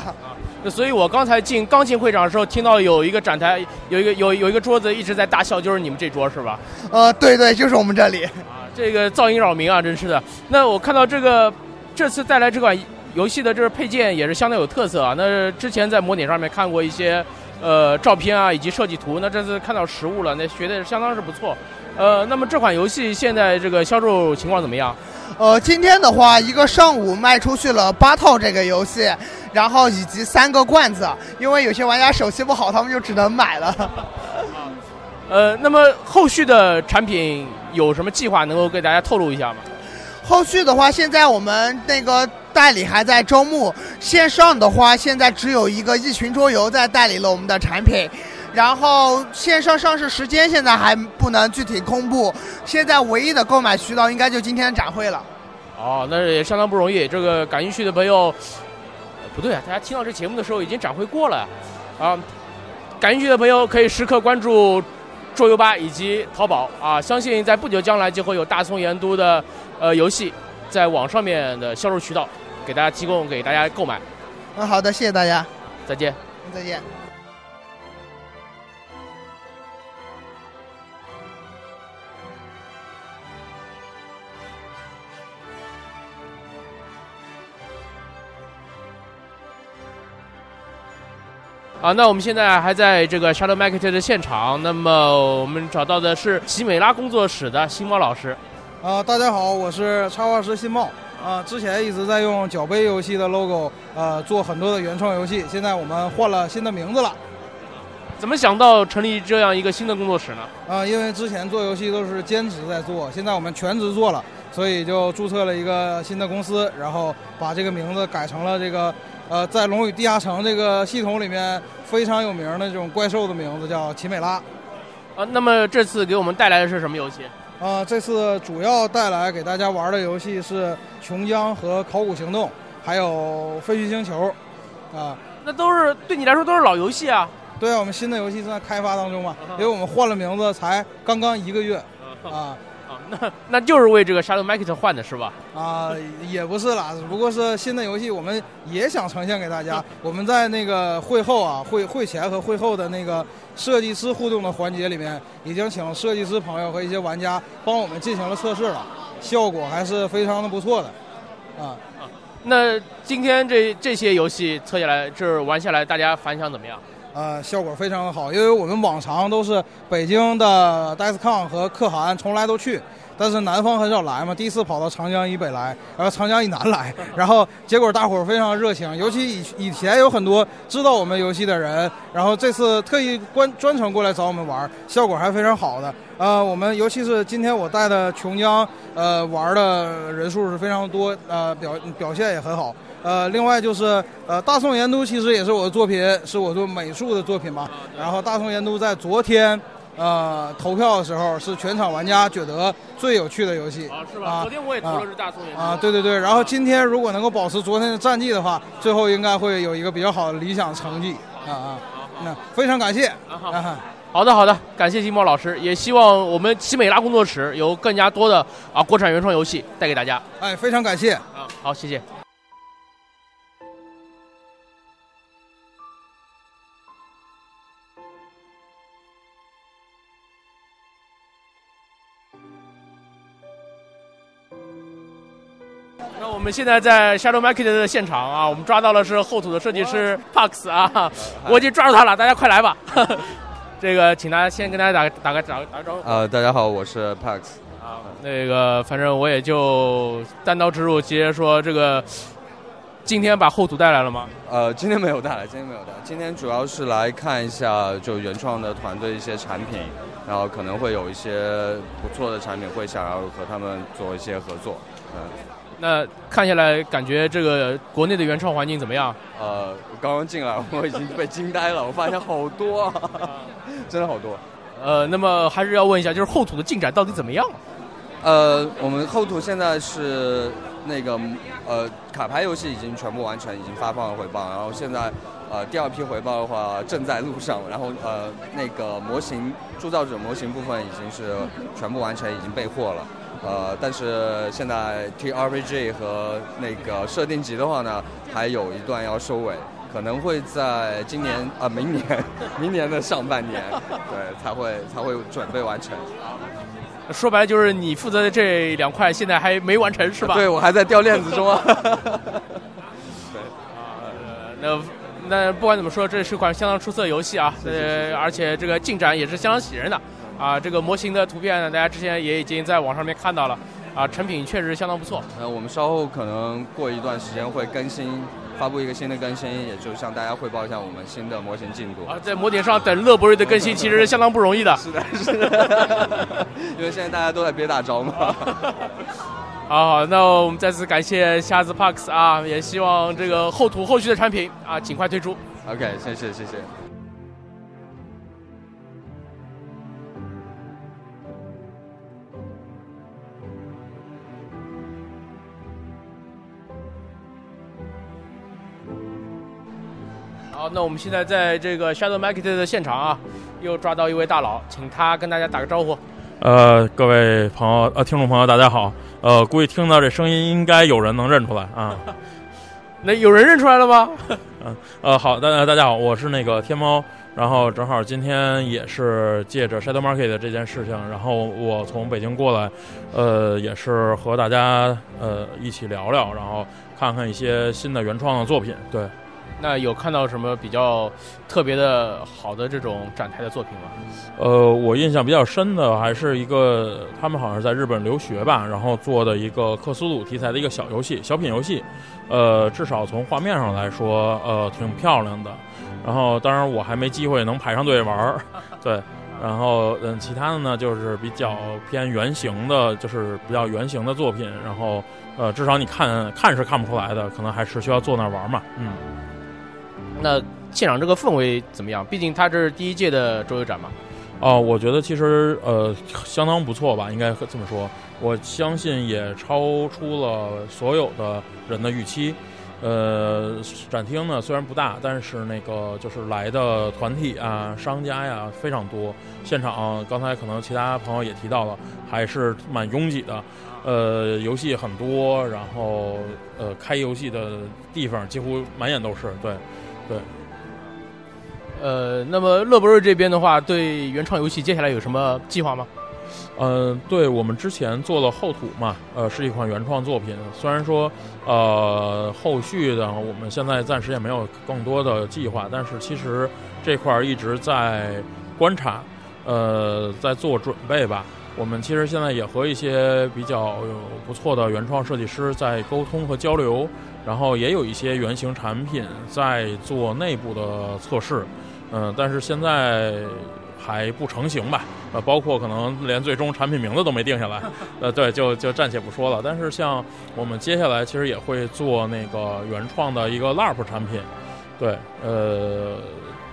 [SPEAKER 1] 那所以我刚才进刚进会场的时候，听到有一个展台有一个有有一个桌子一直在大笑，就是你们这桌是吧？
[SPEAKER 12] 呃，对对，就是我们这里。
[SPEAKER 1] 啊，这个噪音扰民啊，真是的。那我看到这个这次带来这款游戏的这个配件也是相当有特色啊。那之前在模拟上面看过一些呃照片啊以及设计图，那这次看到实物了，那学的相当是不错。呃，那么这款游戏现在这个销售情况怎么样？
[SPEAKER 12] 呃，今天的话，一个上午卖出去了八套这个游戏，然后以及三个罐子，因为有些玩家手气不好，他们就只能买了。
[SPEAKER 1] 呃，那么后续的产品有什么计划能够给大家透露一下吗？
[SPEAKER 12] 后续的话，现在我们那个代理还在招募，线上的话，现在只有一个一群桌游在代理了我们的产品。然后线上上市时间现在还不能具体公布，现在唯一的购买渠道应该就今天的展会了。
[SPEAKER 1] 哦，那也相当不容易。这个感兴趣的朋友，呃不对啊，大家听到这节目的时候已经展会过了啊。感兴趣的朋友可以时刻关注桌游吧以及淘宝啊，相信在不久将来就会有大宋盐都的呃游戏在网上面的销售渠道给大家提供给大家购买。
[SPEAKER 12] 嗯，好的，谢谢大家，
[SPEAKER 1] 再见，
[SPEAKER 12] 再见。
[SPEAKER 1] 啊，那我们现在还在这个 Shadow Market 的现场，那么我们找到的是奇美拉工作室的新茂老师。
[SPEAKER 13] 啊，大家好，我是插画师新茂。啊，之前一直在用脚杯游戏的 logo，呃，做很多的原创游戏。现在我们换了新的名字了。
[SPEAKER 1] 怎么想到成立这样一个新的工作室呢？
[SPEAKER 13] 啊，因为之前做游戏都是兼职在做，现在我们全职做了，所以就注册了一个新的公司，然后把这个名字改成了这个。呃，在《龙与地下城》这个系统里面非常有名的这种怪兽的名字叫奇美拉。
[SPEAKER 1] 啊，那么这次给我们带来的是什么游戏？
[SPEAKER 13] 啊，这次主要带来给大家玩的游戏是《琼浆》和《考古行动》，还有《废墟星球》。啊，
[SPEAKER 1] 那都是对你来说都是老游戏啊。
[SPEAKER 13] 对啊，我们新的游戏正在开发当中嘛，因为我们换了名字，才刚刚一个月。啊。
[SPEAKER 1] 那那就是为这个 Shadow Market 换的是吧？
[SPEAKER 13] 啊，也不是啦，只不过是新的游戏，我们也想呈现给大家。我们在那个会后啊，会会前和会后的那个设计师互动的环节里面，已经请设计师朋友和一些玩家帮我们进行了测试了，效果还是非常的不错的。啊
[SPEAKER 1] 啊，那今天这这些游戏测下来，就是玩下来，大家反响怎么样？
[SPEAKER 13] 呃，效果非常的好，因为我们往常都是北京的 DICECON 和可汗从来都去。但是南方很少来嘛，第一次跑到长江以北来，然后长江以南来，然后结果大伙儿非常热情，尤其以以前有很多知道我们游戏的人，然后这次特意专专程过来找我们玩，效果还非常好的。呃，我们尤其是今天我带的琼江，呃，玩的人数是非常多，呃，表表现也很好。呃，另外就是呃，大宋盐都其实也是我的作品，是我做美术的作品嘛。然后大宋盐都在昨天。呃，投票的时候是全场玩家觉得最有趣的游戏
[SPEAKER 1] 啊，是吧？昨天我也投了是大宋元
[SPEAKER 13] 啊，对对对。然后今天如果能够保持昨天的战绩的话，最后应该会有一个比较好的理想成绩啊啊。那非常感谢
[SPEAKER 1] 啊，好的好的，感谢金茂老师，也希望我们奇美拉工作室有更加多的啊国产原创游戏带给大家。
[SPEAKER 13] 哎，非常感谢
[SPEAKER 1] 啊，好，谢谢。们现在在 Shadow Market 的现场啊，我们抓到了是后土的设计师 Pax 啊，我已经抓住他了，大家快来吧！这个，请大家先跟大家打打个打打个招呼。
[SPEAKER 14] 呃，大家好，我是 Pax。
[SPEAKER 1] 啊，那个，反正我也就单刀直入，直接说这个，今天把后土带来了吗？
[SPEAKER 14] 呃，今天没有带来，今天没有带，今天主要是来看一下就原创的团队一些产品，然后可能会有一些不错的产品会想要和他们做一些合作，嗯。
[SPEAKER 1] 那看下来，感觉这个国内的原创环境怎么样？
[SPEAKER 14] 呃，刚刚进来，我已经被惊呆了，我发现好多，啊，真的好多。
[SPEAKER 1] 呃，那么还是要问一下，就是后土的进展到底怎么样？
[SPEAKER 14] 呃，我们后土现在是那个呃卡牌游戏已经全部完成，已经发放了回报，然后现在呃第二批回报的话正在路上，然后呃那个模型铸造者模型部分已经是全部完成，已经备货了。呃，但是现在 T R P G 和那个设定集的话呢，还有一段要收尾，可能会在今年啊，明年，明年的上半年，对，才会才会准备完成。
[SPEAKER 1] 说白了就是你负责的这两块现在还没完成是吧？
[SPEAKER 14] 对，我还在掉链子中。对
[SPEAKER 1] 啊，那那不管怎么说，这是款相当出色的游戏啊，呃，而且这个进展也是相当喜人的。啊，这个模型的图片呢，大家之前也已经在网上面看到了，啊，成品确实相当不错。
[SPEAKER 14] 那，我们稍后可能过一段时间会更新，发布一个新的更新，也就向大家汇报一下我们新的模型进度。
[SPEAKER 1] 啊，在模点上等乐博瑞的更新，其实是相当不容易的。
[SPEAKER 14] 是的，是的，因为现在大家都在憋大招嘛。
[SPEAKER 1] 好，那我们再次感谢瞎子 Parks 啊，也希望这个后土后续的产品啊尽快推出。
[SPEAKER 14] OK，谢谢，谢谢。
[SPEAKER 1] 那我们现在在这个 Shadow Market 的现场啊，又抓到一位大佬，请他跟大家打个招呼。
[SPEAKER 15] 呃，各位朋友，呃，听众朋友，大家好。呃，估计听到这声音，应该有人能认出来啊。
[SPEAKER 1] 那有人认出来了吗？
[SPEAKER 15] 嗯 呃，好，大家大家好，我是那个天猫，然后正好今天也是借着 Shadow Market 的这件事情，然后我从北京过来，呃，也是和大家呃一起聊聊，然后看看一些新的原创的作品。对，
[SPEAKER 1] 那有看到什么比较特别的好的这种展台的作品吗？
[SPEAKER 15] 呃，我印象比较深的还是一个他们好像是在日本留学吧，然后做的一个克苏鲁题材的一个小游戏、小品游戏。呃，至少从画面上来说，呃，挺漂亮的。然后，当然我还没机会能排上队玩儿，对。然后，嗯，其他的呢，就是比较偏原型的，就是比较原型的作品。然后，呃，至少你看看是看不出来的，可能还是需要坐那儿玩嘛。嗯。
[SPEAKER 1] 那现场这个氛围怎么样？毕竟它这是第一届的周游展嘛。
[SPEAKER 15] 哦，我觉得其实呃相当不错吧，应该这么说。我相信也超出了所有的人的预期。呃，展厅呢虽然不大，但是那个就是来的团体啊、商家呀非常多。现场刚才可能其他朋友也提到了，还是蛮拥挤的。呃，游戏很多，然后呃开游戏的地方几乎满眼都是。对，对。
[SPEAKER 1] 呃，那么乐博瑞这边的话，对原创游戏接下来有什么计划吗？
[SPEAKER 15] 嗯，对我们之前做了后土嘛，呃，是一款原创作品。虽然说，呃，后续的我们现在暂时也没有更多的计划，但是其实这块儿一直在观察，呃，在做准备吧。我们其实现在也和一些比较不错的原创设计师在沟通和交流，然后也有一些原型产品在做内部的测试，嗯，但是现在。还不成型吧？呃，包括可能连最终产品名字都没定下来。呃，对，就就暂且不说了。但是像我们接下来其实也会做那个原创的一个 LARP 产品，对，呃，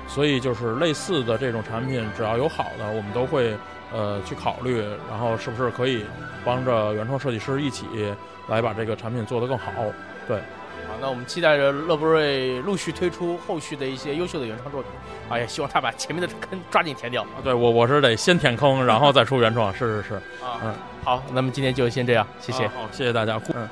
[SPEAKER 15] 所以就是类似的这种产品，只要有好的，我们都会呃去考虑，然后是不是可以帮着原创设计师一起来把这个产品做得更好，对。
[SPEAKER 1] 好，那我们期待着乐博瑞陆续推出后续的一些优秀的原创作品。哎呀，希望他把前面的坑抓紧填掉。
[SPEAKER 15] 对我，我是得先填坑，然后再出原创。是是是。
[SPEAKER 1] 啊，嗯，好，那么今天就先这样，谢谢。
[SPEAKER 15] 好，谢谢大家。嗯。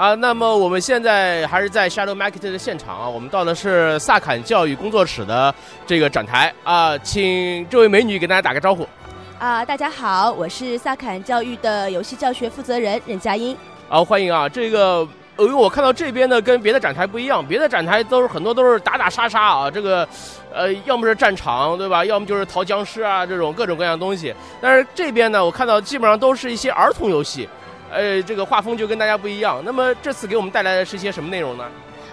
[SPEAKER 1] 啊，那么我们现在还是在 Shadow Market 的现场啊，我们到的是萨坎教育工作室的这个展台啊，请这位美女给大家打个招呼。
[SPEAKER 16] 啊，大家好，我是萨坎教育的游戏教学负责人任佳音。
[SPEAKER 1] 好，欢迎啊！这个，因为我看到这边呢跟别的展台不一样，别的展台都是很多都是打打杀杀啊，这个，呃，要么是战场对吧？要么就是逃僵尸啊，这种各种各样的东西。但是这边呢，我看到基本上都是一些儿童游戏。呃，这个画风就跟大家不一样。那么这次给我们带来的是一些什么内容呢？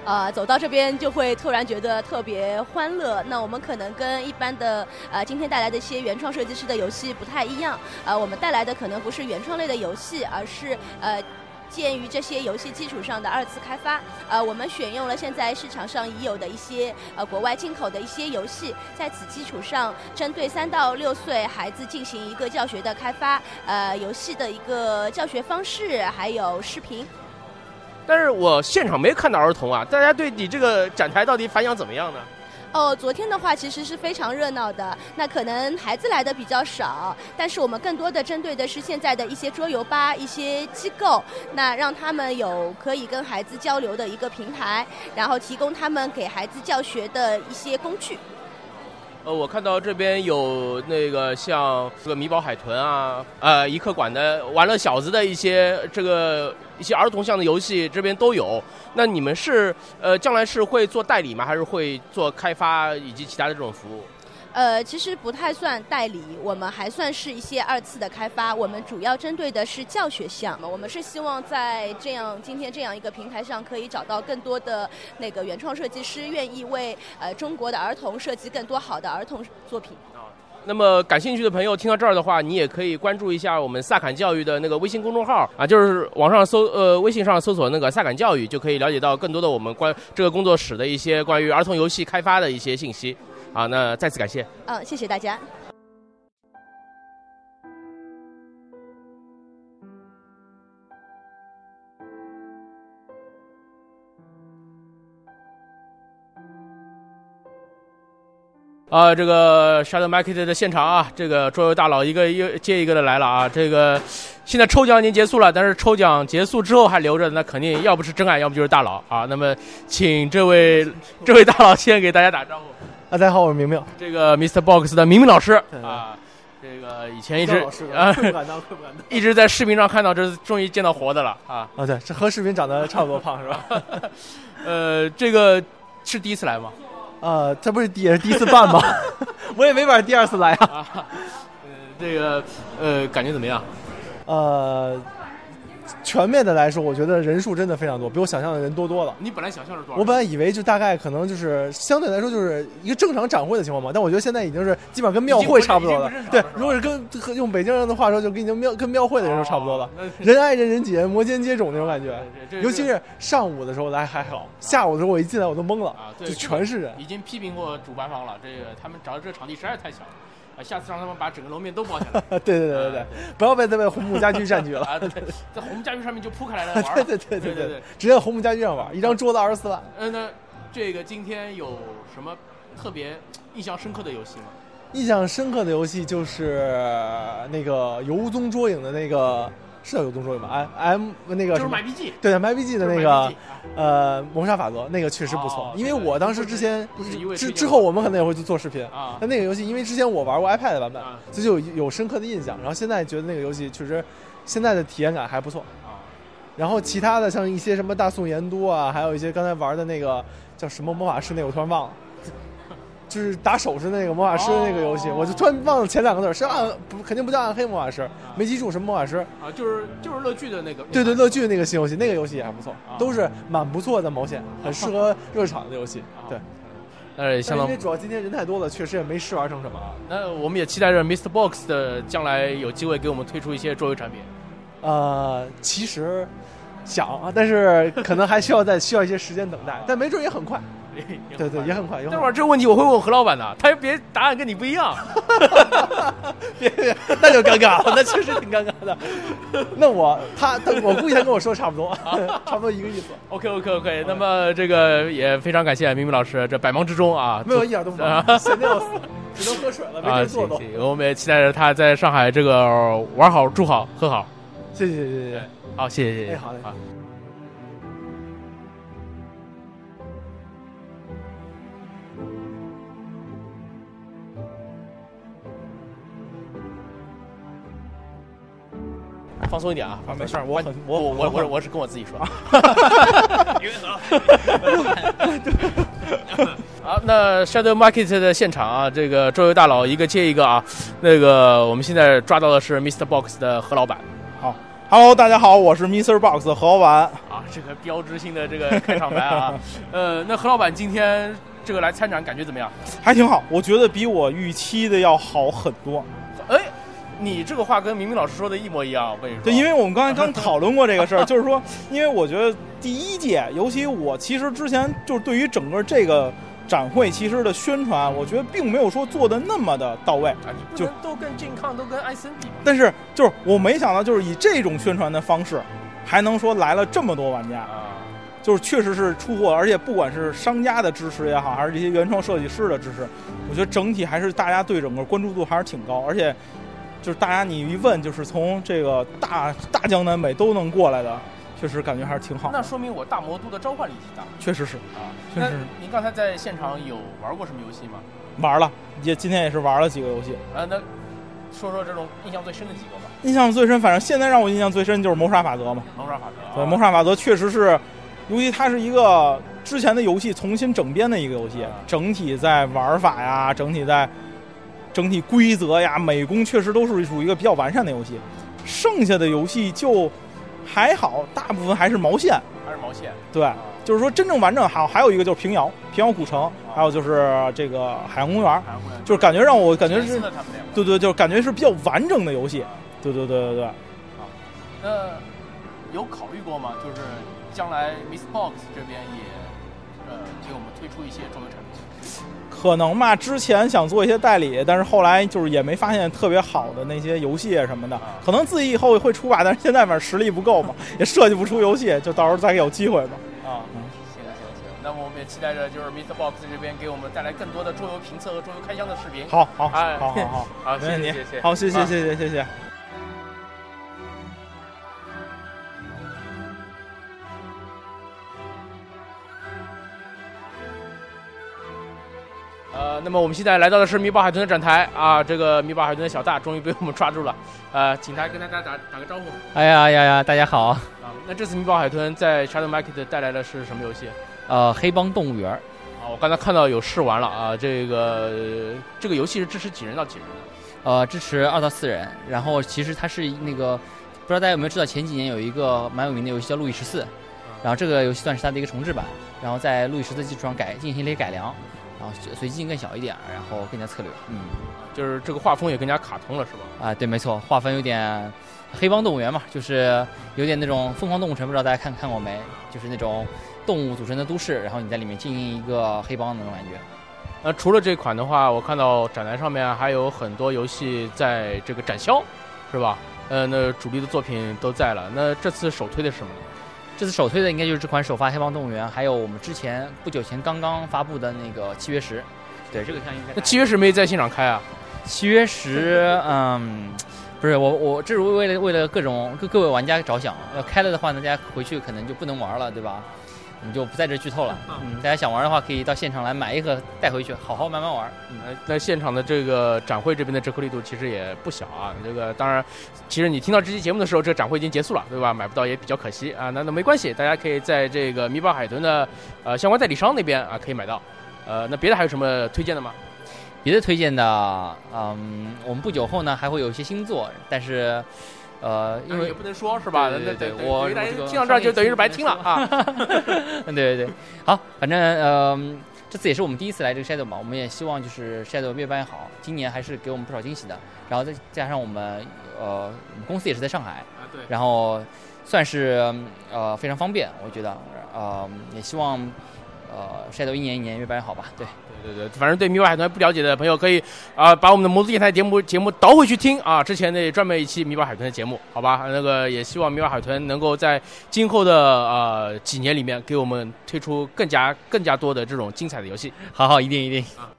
[SPEAKER 16] 呃，走到这边就会突然觉得特别欢乐。那我们可能跟一般的呃今天带来的一些原创设计师的游戏不太一样。呃，我们带来的可能不是原创类的游戏，而是呃。鉴于这些游戏基础上的二次开发，呃，我们选用了现在市场上已有的一些呃国外进口的一些游戏，在此基础上，针对三到六岁孩子进行一个教学的开发，呃，游戏的一个教学方式，还有视频。
[SPEAKER 1] 但是我现场没看到儿童啊，大家对你这个展台到底反响怎么样呢？
[SPEAKER 16] 哦，昨天的话其实是非常热闹的。那可能孩子来的比较少，但是我们更多的针对的是现在的一些桌游吧、一些机构，那让他们有可以跟孩子交流的一个平台，然后提供他们给孩子教学的一些工具。
[SPEAKER 1] 呃，我看到这边有那个像这个米宝海豚啊，呃，一客馆的玩乐小子的一些这个一些儿童向的游戏，这边都有。那你们是呃将来是会做代理吗？还是会做开发以及其他的这种服务？
[SPEAKER 16] 呃，其实不太算代理，我们还算是一些二次的开发。我们主要针对的是教学项目。我们是希望在这样今天这样一个平台上，可以找到更多的那个原创设计师，愿意为呃中国的儿童设计更多好的儿童作品。
[SPEAKER 1] 那么感兴趣的朋友听到这儿的话，你也可以关注一下我们萨坎教育的那个微信公众号啊，就是网上搜呃微信上搜索那个萨坎教育，就可以了解到更多的我们关这个工作室的一些关于儿童游戏开发的一些信息。啊，那再次感谢。
[SPEAKER 16] 嗯，谢谢大家。
[SPEAKER 1] 啊，这个 Shadow Market 的现场啊，这个桌游大佬一个又接一个的来了啊。这个现在抽奖已经结束了，但是抽奖结束之后还留着，那肯定要不是真爱，要不就是大佬啊。那么，请这位这位大佬先给大家打招呼。
[SPEAKER 17] 啊，大家好，我是明明。
[SPEAKER 1] 这个 Mr. Box 的明明老师啊，这个以前一直
[SPEAKER 17] 啊，愧不敢当，愧不敢当，
[SPEAKER 1] 一直在视频上看到，这终于见到活的了啊。
[SPEAKER 17] 啊，对，这和视频长得差不多胖是吧？
[SPEAKER 1] 呃，这个是第一次来吗？
[SPEAKER 17] 呃，这不是也是第一次办吗？我也没法第二次来啊。
[SPEAKER 1] 呃，这个呃，感觉怎么样？
[SPEAKER 17] 呃，全面的来说，我觉得人数真的非常多，比我想象的人多多了。
[SPEAKER 1] 你本来想象是多少？
[SPEAKER 17] 我本来以为就大概可能就是相对来说就是一个正常展会的情况嘛，但我觉得现在已经是基本上跟庙会差不多了。对，如果是跟用北京人的话说，就跟已经庙跟庙会的人数差不多了，人挨人人挤人，摩肩接踵那种感觉。尤其是上午的时候来还好，下午的时候我一进来我都懵了啊，就全是人。
[SPEAKER 1] 已经批评过主办方了，这个他们找的这个场地实在是太小了。啊，下次让他们把整个楼面都包下来。
[SPEAKER 17] 对对对对对，不要被再被红木家具占据了。
[SPEAKER 1] 啊，对，在红木家具上面就铺开来了玩。
[SPEAKER 17] 对对对对对对，直接红木家具上玩，一张桌子二十四万。
[SPEAKER 1] 嗯，那这个今天有什么特别印象深刻的游戏吗？
[SPEAKER 17] 印象深刻的游戏就是那个游踪捉影的那个。是叫游踪捉影吧？M M 那个
[SPEAKER 1] 就是买 BG，
[SPEAKER 17] 对买 BG 的那个呃谋杀法则，那个确实不错。因为我当时之前之之后我们可能也会去做视频。但那个游戏因为之前我玩过 iPad 版本，所以就有有深刻的印象。然后现在觉得那个游戏确实现在的体验感还不错。然后其他的像一些什么大宋盐都啊，还有一些刚才玩的那个叫什么魔法师那个，我突然忘了。就是打手势那个魔法师的那个游戏，我就突然忘了前两个字是暗不肯定不叫暗黑魔法师，没记住什么魔法师
[SPEAKER 1] 啊，就是就是乐剧的那个，
[SPEAKER 17] 对对乐剧的那个新游戏，那个游戏也还不错，都是蛮不错的毛线，很适合热场的游戏，对。
[SPEAKER 1] 呃，相当
[SPEAKER 17] 因为主要今天人太多了，确实也没试玩成什么。
[SPEAKER 1] 那我们也期待着 Mr. Box 的将来有机会给我们推出一些桌游产品。
[SPEAKER 17] 呃，其实想啊，但是可能还需要再需要一些时间等待，但没准也很快。对对，也很快。
[SPEAKER 1] 待会儿这个问题我会问何老板的，他别答案跟你不一样，
[SPEAKER 17] 别别，那就尴尬了，那确实挺尴尬的。那我他他我估计他跟我说差不多，差不多一个意思。
[SPEAKER 1] OK OK OK，那么这个也非常感谢明明老师，这百忙之中啊，
[SPEAKER 17] 没有一点都不忙，闲的要死，只能喝水了，没人坐动。
[SPEAKER 1] 我们也期待着他在上海这个玩好、住好、喝好。
[SPEAKER 17] 谢谢谢谢谢谢，
[SPEAKER 1] 好谢谢谢谢，
[SPEAKER 17] 哎好嘞
[SPEAKER 1] 放松一点啊！
[SPEAKER 17] 啊，没事，我很
[SPEAKER 1] 我我我我是跟我自己说。好，那 Shadow Market 的现场啊，这个周游大佬一个接一个啊。那个我们现在抓到的是 Mr. Box 的何老板。
[SPEAKER 18] 好，Hello，大家好，我是 Mr. Box 的何老板。
[SPEAKER 1] 啊，这个标志性的这个开场白啊。呃，那何老板今天这个来参展感觉怎么样？
[SPEAKER 18] 还挺好，我觉得比我预期的要好很多。
[SPEAKER 1] 哎。你这个话跟明明老师说的一模一样，我跟你说。
[SPEAKER 18] 对，因为我们刚才刚讨论过这个事儿，就是说，因为我觉得第一届，尤其我其实之前就是对于整个这个展会其实的宣传，我觉得并没有说做的那么的到位，
[SPEAKER 1] 就都跟健康都跟艾森比。
[SPEAKER 18] 但是就是我没想到，就是以这种宣传的方式，还能说来了这么多玩家
[SPEAKER 1] 啊，
[SPEAKER 18] 就是确实是出货，而且不管是商家的支持也好，还是这些原创设计师的支持，我觉得整体还是大家对整个关注度还是挺高，而且。就是大家你一问，就是从这个大大江南北都能过来的，确实感觉还是挺好。
[SPEAKER 1] 那说明我大魔都的召唤力挺大。
[SPEAKER 18] 确实是
[SPEAKER 1] 啊，
[SPEAKER 18] 确实。
[SPEAKER 1] 您刚才在现场有玩过什么游戏吗？
[SPEAKER 18] 玩了，也今天也是玩了几个游戏。
[SPEAKER 1] 啊，那说说这种印象最深的几个吧。
[SPEAKER 18] 印象最深，反正现在让我印象最深就是谋杀法则嘛。
[SPEAKER 1] 谋杀法则。
[SPEAKER 18] 对，谋杀法则确实是，尤其它是一个之前的游戏重新整编的一个游戏，整体在玩法呀，整体在。整体规则呀，美工确实都是属于一个比较完善的游戏，剩下的游戏就还好，大部分还是毛线。
[SPEAKER 1] 还是毛线。
[SPEAKER 18] 对，就是说真正完整好还有一个就是平遥，平遥古城，还有就是这个海洋公园，就是感觉让我感觉是，对对，就是感觉是比较完整的游戏。对对对对对。
[SPEAKER 1] 啊，那有考虑过吗？就是将来 Miss Box 这边也呃给我们推出一些桌游产品。
[SPEAKER 18] 可能吧，之前想做一些代理，但是后来就是也没发现特别好的那些游戏什么的。可能自己以后会出吧，但是现在反正实力不够嘛，也设计不出游戏，就到时候再有机会吧。
[SPEAKER 1] 啊，行行行，那么我们也期待着就是 Mr. Box 这边给我们带来更多的桌游评测和桌游开箱的视频。
[SPEAKER 18] 好好
[SPEAKER 1] 哎，
[SPEAKER 18] 好好好
[SPEAKER 1] 谢谢谢谢，
[SPEAKER 18] 好，谢谢
[SPEAKER 1] 啊
[SPEAKER 18] 谢谢谢谢。
[SPEAKER 1] 呃，那么我们现在来到的是米宝海豚的展台啊，这个米宝海豚的小大终于被我们抓住了，呃，请他跟大家打打个招呼。
[SPEAKER 19] 哎呀呀呀！大家好，
[SPEAKER 1] 啊，那这次米宝海豚在 Shadow Market 带来的是什么游戏？
[SPEAKER 19] 呃，黑帮动物园儿
[SPEAKER 1] 啊，我刚才看到有试玩了啊，这个呃这个游戏是支持几人到几人的？
[SPEAKER 19] 呃，支持二到四人。然后其实它是那个，不知道大家有没有知道，前几年有一个蛮有名的游戏叫《路易十四》，然后这个游戏算是它的一个重置版，然后在路易十四基础上改进行了一些改良，然后随机性更小一点，然后更加策略。嗯，
[SPEAKER 1] 就是这个画风也更加卡通了，是吧？
[SPEAKER 19] 啊，对，没错，画风有点黑帮动物园嘛，就是有点那种疯狂动物城，不知道大家看看过没？就是那种动物组成的都市，然后你在里面经营一个黑帮的那种感觉。
[SPEAKER 1] 那，除了这款的话，我看到展台上面还有很多游戏在这个展销，是吧？呃，那主力的作品都在了。那这次首推的是什么呢？
[SPEAKER 19] 这次首推的应该就是这款首发《黑帮动物园》，还有我们之前不久前刚刚发布的那个《契约石》。对，这个像应该。
[SPEAKER 1] 那契约石没在现场开啊？
[SPEAKER 19] 契约石，嗯，不是我我这是为了为了各种各各位玩家着想，要开了的话，大家回去可能就不能玩了，对吧？我们就不在这剧透了。嗯，大家想玩的话，可以到现场来买一盒带回去，好好慢慢玩。嗯，
[SPEAKER 1] 呃，在现场的这个展会这边的折扣力度其实也不小啊。这个当然，其实你听到这期节目的时候，这个展会已经结束了，对吧？买不到也比较可惜啊。那那没关系，大家可以在这个米宝海豚的呃相关代理商那边啊可以买到。呃，那别的还有什么推荐的吗？
[SPEAKER 19] 别的推荐的，嗯，我们不久后呢还会有一些新作，但是，呃，因为
[SPEAKER 1] 也不能说是吧？
[SPEAKER 19] 对对对，
[SPEAKER 1] 对
[SPEAKER 19] 我
[SPEAKER 1] 听到这儿就等于是白听了啊。
[SPEAKER 19] 对对对，好，反正呃，这次也是我们第一次来这个 Shadow 嘛，我们也希望就是 Shadow 越办越好，今年还是给我们不少惊喜的。然后再加上我们呃，我们公司也是在上海，
[SPEAKER 1] 啊对
[SPEAKER 19] 然后算是呃非常方便，我觉得，呃，也希望呃 Shadow 一年一年越办越好吧，对。
[SPEAKER 1] 对对，反正对米宝海豚不了解的朋友，可以啊、把我们的魔族电台节目节目倒回去听啊，之前的专门一期米宝海豚的节目，好吧？那个也希望米宝海豚能够在今后的呃几年里面，给我们推出更加更加多的这种精彩的游戏。
[SPEAKER 19] 好好，一定一定。
[SPEAKER 1] 啊，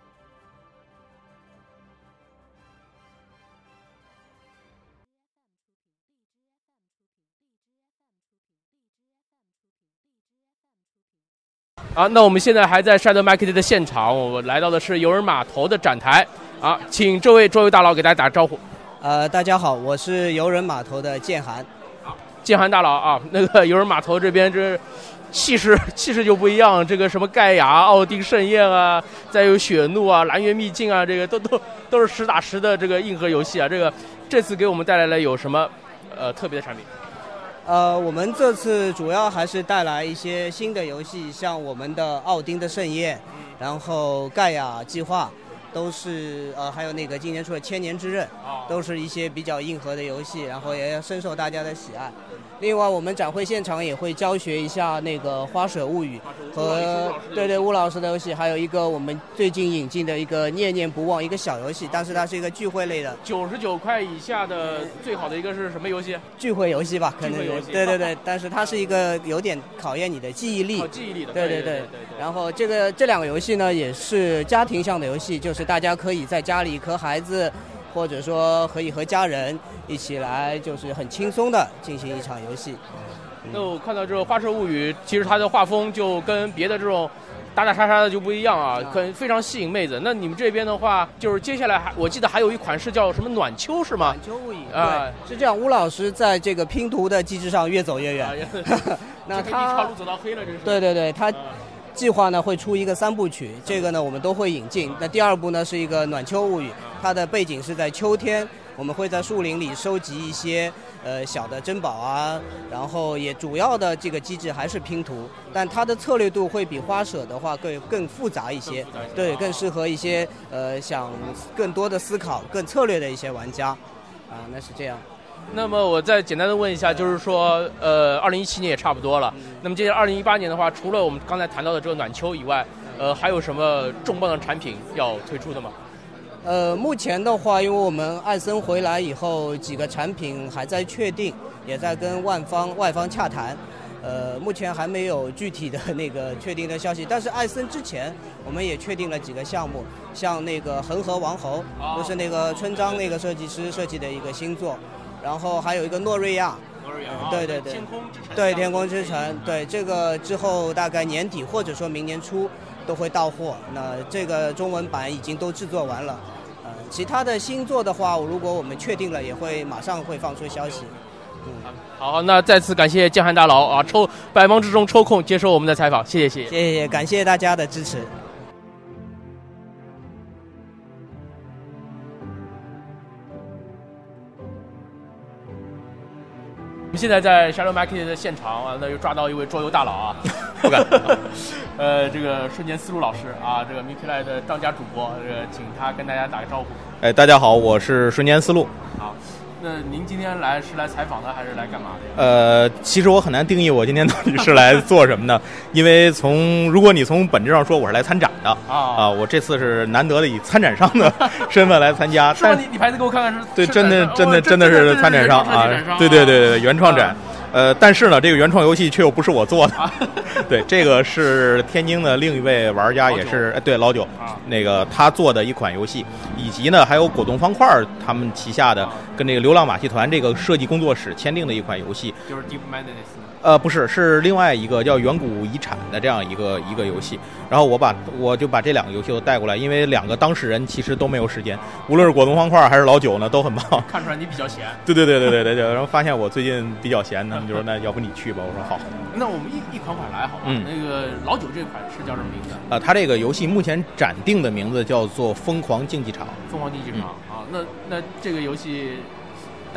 [SPEAKER 1] 那我们现在还在 Shadow Market 的现场，我来到的是游人码头的展台啊，请这位桌游大佬给大家打个招呼。
[SPEAKER 20] 呃，大家好，我是游人码头的建涵。
[SPEAKER 1] 建涵大佬啊，那个游人码头这边这气势气势就不一样，这个什么盖亚、奥丁盛宴啊，再有雪怒啊、蓝月秘境啊，这个都都都是实打实的这个硬核游戏啊。这个这次给我们带来了有什么呃特别的产品？
[SPEAKER 20] 呃，我们这次主要还是带来一些新的游戏，像我们的奥丁的盛宴，然后盖亚计划，都是呃，还有那个今年出的千年之刃，都是一些比较硬核的游戏，然后也深受大家的喜爱。另外，我们展会现场也会教学一下那个《花水物语》和对对吴老师的游戏，还有一个我们最近引进的一个《念念不忘》一个小游戏，但是它是一个聚会类的
[SPEAKER 1] 九十九块以下的最好的一个是什么游戏？
[SPEAKER 20] 聚会游戏吧，可能
[SPEAKER 1] 游戏。
[SPEAKER 20] 对对对，但是它是一个有点考验你的记忆力，
[SPEAKER 1] 考记忆力的
[SPEAKER 20] 对对。
[SPEAKER 1] 对对对。
[SPEAKER 20] 然后这个这两个游戏呢，也是家庭向的游戏，就是大家可以在家里和孩子，或者说可以和家人一起来，就是很轻松的进行一场游戏。
[SPEAKER 1] 那我看到这个《花车物语》，其实它的画风就跟别的这种打打杀杀的就不一样啊，很非常吸引妹子。那你们这边的话，就是接下来还我记得还有一款是叫什么暖秋是吗？
[SPEAKER 20] 暖秋物语
[SPEAKER 1] 啊，
[SPEAKER 20] 对，是这样。吴老师在这个拼图的机制上越走越远，那
[SPEAKER 1] 这个一
[SPEAKER 20] 他
[SPEAKER 1] 条路走到黑了，这是。
[SPEAKER 20] 对对对，他计划呢会出一个三部曲，这个呢我们都会引进。那第二部呢是一个暖秋物语，它的背景是在秋天，我们会在树林里收集一些呃小的珍宝啊，然后也主要的这个机制还是拼图，但它的策略度会比花舍的话更更复杂一些，对，更适合一些呃想更多的思考、更策略的一些玩家，啊，那是这样。
[SPEAKER 1] 那么我再简单的问一下，就是说，呃，二零一七年也差不多了。那么接着二零一八年的话，除了我们刚才谈到的这个暖秋以外，呃，还有什么重磅的产品要推出的吗？
[SPEAKER 20] 呃，目前的话，因为我们艾森回来以后，几个产品还在确定，也在跟万方外方洽谈。呃，目前还没有具体的那个确定的消息。但是艾森之前我们也确定了几个项目，像那个恒河王侯，就是那个春章那个设计师设计的一个新作，然后还有一个诺瑞亚。诺瑞亚对对对，
[SPEAKER 1] 天空之城
[SPEAKER 20] 对天空之城，对这个之后大概年底或者说明年初都会到货。那这个中文版已经都制作完了，呃，其他的新作的话，如果我们确定了，也会马上会放出消息。嗯，
[SPEAKER 1] 好，那再次感谢建汉大佬啊，抽百忙之中抽空接受我们的采访，谢谢谢谢。
[SPEAKER 20] 谢谢，感谢大家的支持。
[SPEAKER 1] 现在在 Shadow Market 的现场啊，那又抓到一位桌游大佬啊，不敢。呃，这个瞬间思路老师啊，这个 m i k i l i 的当家主播，这个请他跟大家打个招呼。
[SPEAKER 21] 哎，大家好，我是瞬间思路。
[SPEAKER 1] 好，那您今天来是来采访的，还是来干嘛的？
[SPEAKER 21] 呃，其实我很难定义我今天到底是来做什么的，因为从如果你从本质上说，我是来参展的啊我这次是难得的以参展商的 身份来参加，
[SPEAKER 1] 是你你牌子给我看看是？
[SPEAKER 21] 对，真的真的
[SPEAKER 1] 哦
[SPEAKER 21] 真的是参展商啊
[SPEAKER 1] 这这这这这这这，
[SPEAKER 21] 对对对对，原创展。呃，但是呢，这个原创游戏却又不是我做的，对，这个是天津的另一位玩家，也是哎对老九，那个他做的一款游戏，以及呢还有果冻方块他们旗下的跟这个流浪马戏团这个设计工作室签订的一款游戏，
[SPEAKER 1] 就是 Deep Madness。
[SPEAKER 21] 呃，不是，是另外一个叫远古遗产的这样一个一个游戏。然后我把我就把这两个游戏都带过来，因为两个当事人其实都没有时间，无论是果冻方块还是老九呢，都很忙。
[SPEAKER 1] 看出来你比较闲。
[SPEAKER 21] 对对对对对对对。然后发现我最近比较闲，他们就说那要不你去吧。我说好。
[SPEAKER 1] 那我们一一款款来好吧？
[SPEAKER 21] 嗯
[SPEAKER 1] 那个老九这款是叫什么名字？
[SPEAKER 21] 啊，它这个游戏目前暂定的名字叫做《疯狂竞技场》。
[SPEAKER 1] 疯狂竞技场啊。那那这个游戏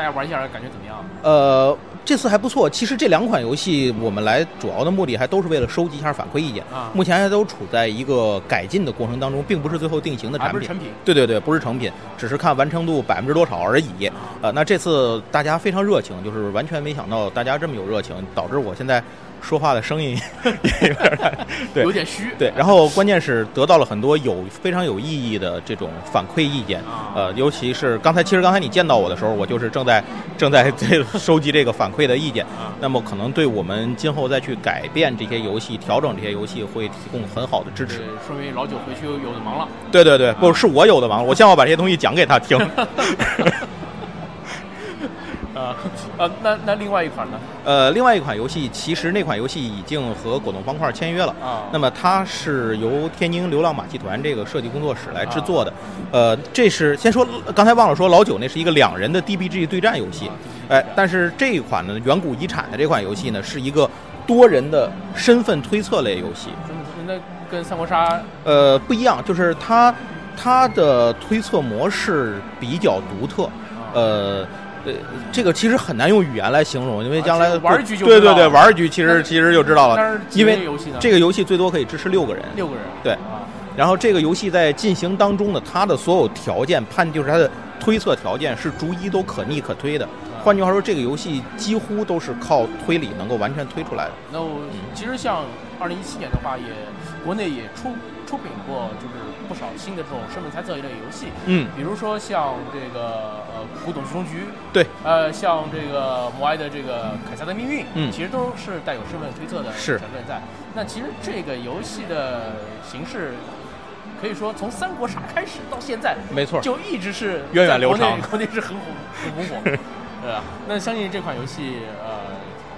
[SPEAKER 1] 大家玩一下来感觉怎么样？
[SPEAKER 21] 呃，这次还不错。其实这两款游戏我们来主要的目的还都是为了收集一下反馈意见。
[SPEAKER 1] 啊
[SPEAKER 21] 目前还都处在一个改进的过程当中，并不是最后定型的产品。
[SPEAKER 1] 不是成品
[SPEAKER 21] 对对对，不是成品，只是看完成度百分之多少而已。呃，那这次大家非常热情，就是完全没想到大家这么有热情，导致我现在说话的声音 也有点儿对，
[SPEAKER 1] 有点虚
[SPEAKER 21] 对，然后关键是得到了很多有非常有意义的这种反馈意见。
[SPEAKER 1] 啊
[SPEAKER 21] 呃，尤其是刚才，其实刚才你见到我的时候，我就是正在 正在 这收集这个反馈的意见。
[SPEAKER 1] 啊
[SPEAKER 21] 那么可能对我们今后再去改变这些游戏、调整这些游戏，会提供很好的支持。，
[SPEAKER 1] 说明老九回去有的忙了。
[SPEAKER 21] 对对对，不是我有的忙，我先要把这些东西讲给他听。
[SPEAKER 1] 啊 呃，那那另外一款呢？
[SPEAKER 21] 呃，另外一款游戏，其实那款游戏已经和果冻方块签约了。
[SPEAKER 1] 啊
[SPEAKER 21] 那么它是由天津流浪马戏团这个设计工作室来制作的。呃，这是先说，刚才忘了说，老九那是一个两人的 DBG 对战游戏。哎，但是这一款呢，远古遗产的这款游戏呢，是一个多人的身份推测类游戏。
[SPEAKER 1] 那跟三国杀
[SPEAKER 21] 呃，不一样，就是它它的推测模式比较独特，呃。呃，这个其实很难用语言来形容，因为将来、
[SPEAKER 1] 啊玩一局就
[SPEAKER 21] 对对对，玩一局其实其实就知道了因为这个游戏最多可以支持六个人，
[SPEAKER 1] 六个人
[SPEAKER 21] 对。然后这个游戏在进行当中呢，它的所有条件判就是它的推测条件是逐一都可逆可推的。换句话说，这个游戏几乎都是靠推理能够完全推出来的。
[SPEAKER 1] 那我其实像二零一七年的话，也国内也出出品过，就是不少新的这种身份猜测一类游戏。
[SPEAKER 21] 嗯
[SPEAKER 1] 比如说像这个呃古董局中局，
[SPEAKER 21] 对，
[SPEAKER 1] 呃像这个摩埃的这个凯撒的命运，
[SPEAKER 21] 嗯
[SPEAKER 1] 其实都是带有身份推测的
[SPEAKER 21] 是
[SPEAKER 1] 成分在。那其实这个游戏的形式。可以说，从三国杀开始到现在，
[SPEAKER 21] 没错
[SPEAKER 1] 就一直是
[SPEAKER 21] 源远流长
[SPEAKER 1] 国内是很火很红火，对吧？那相信这款游戏，呃，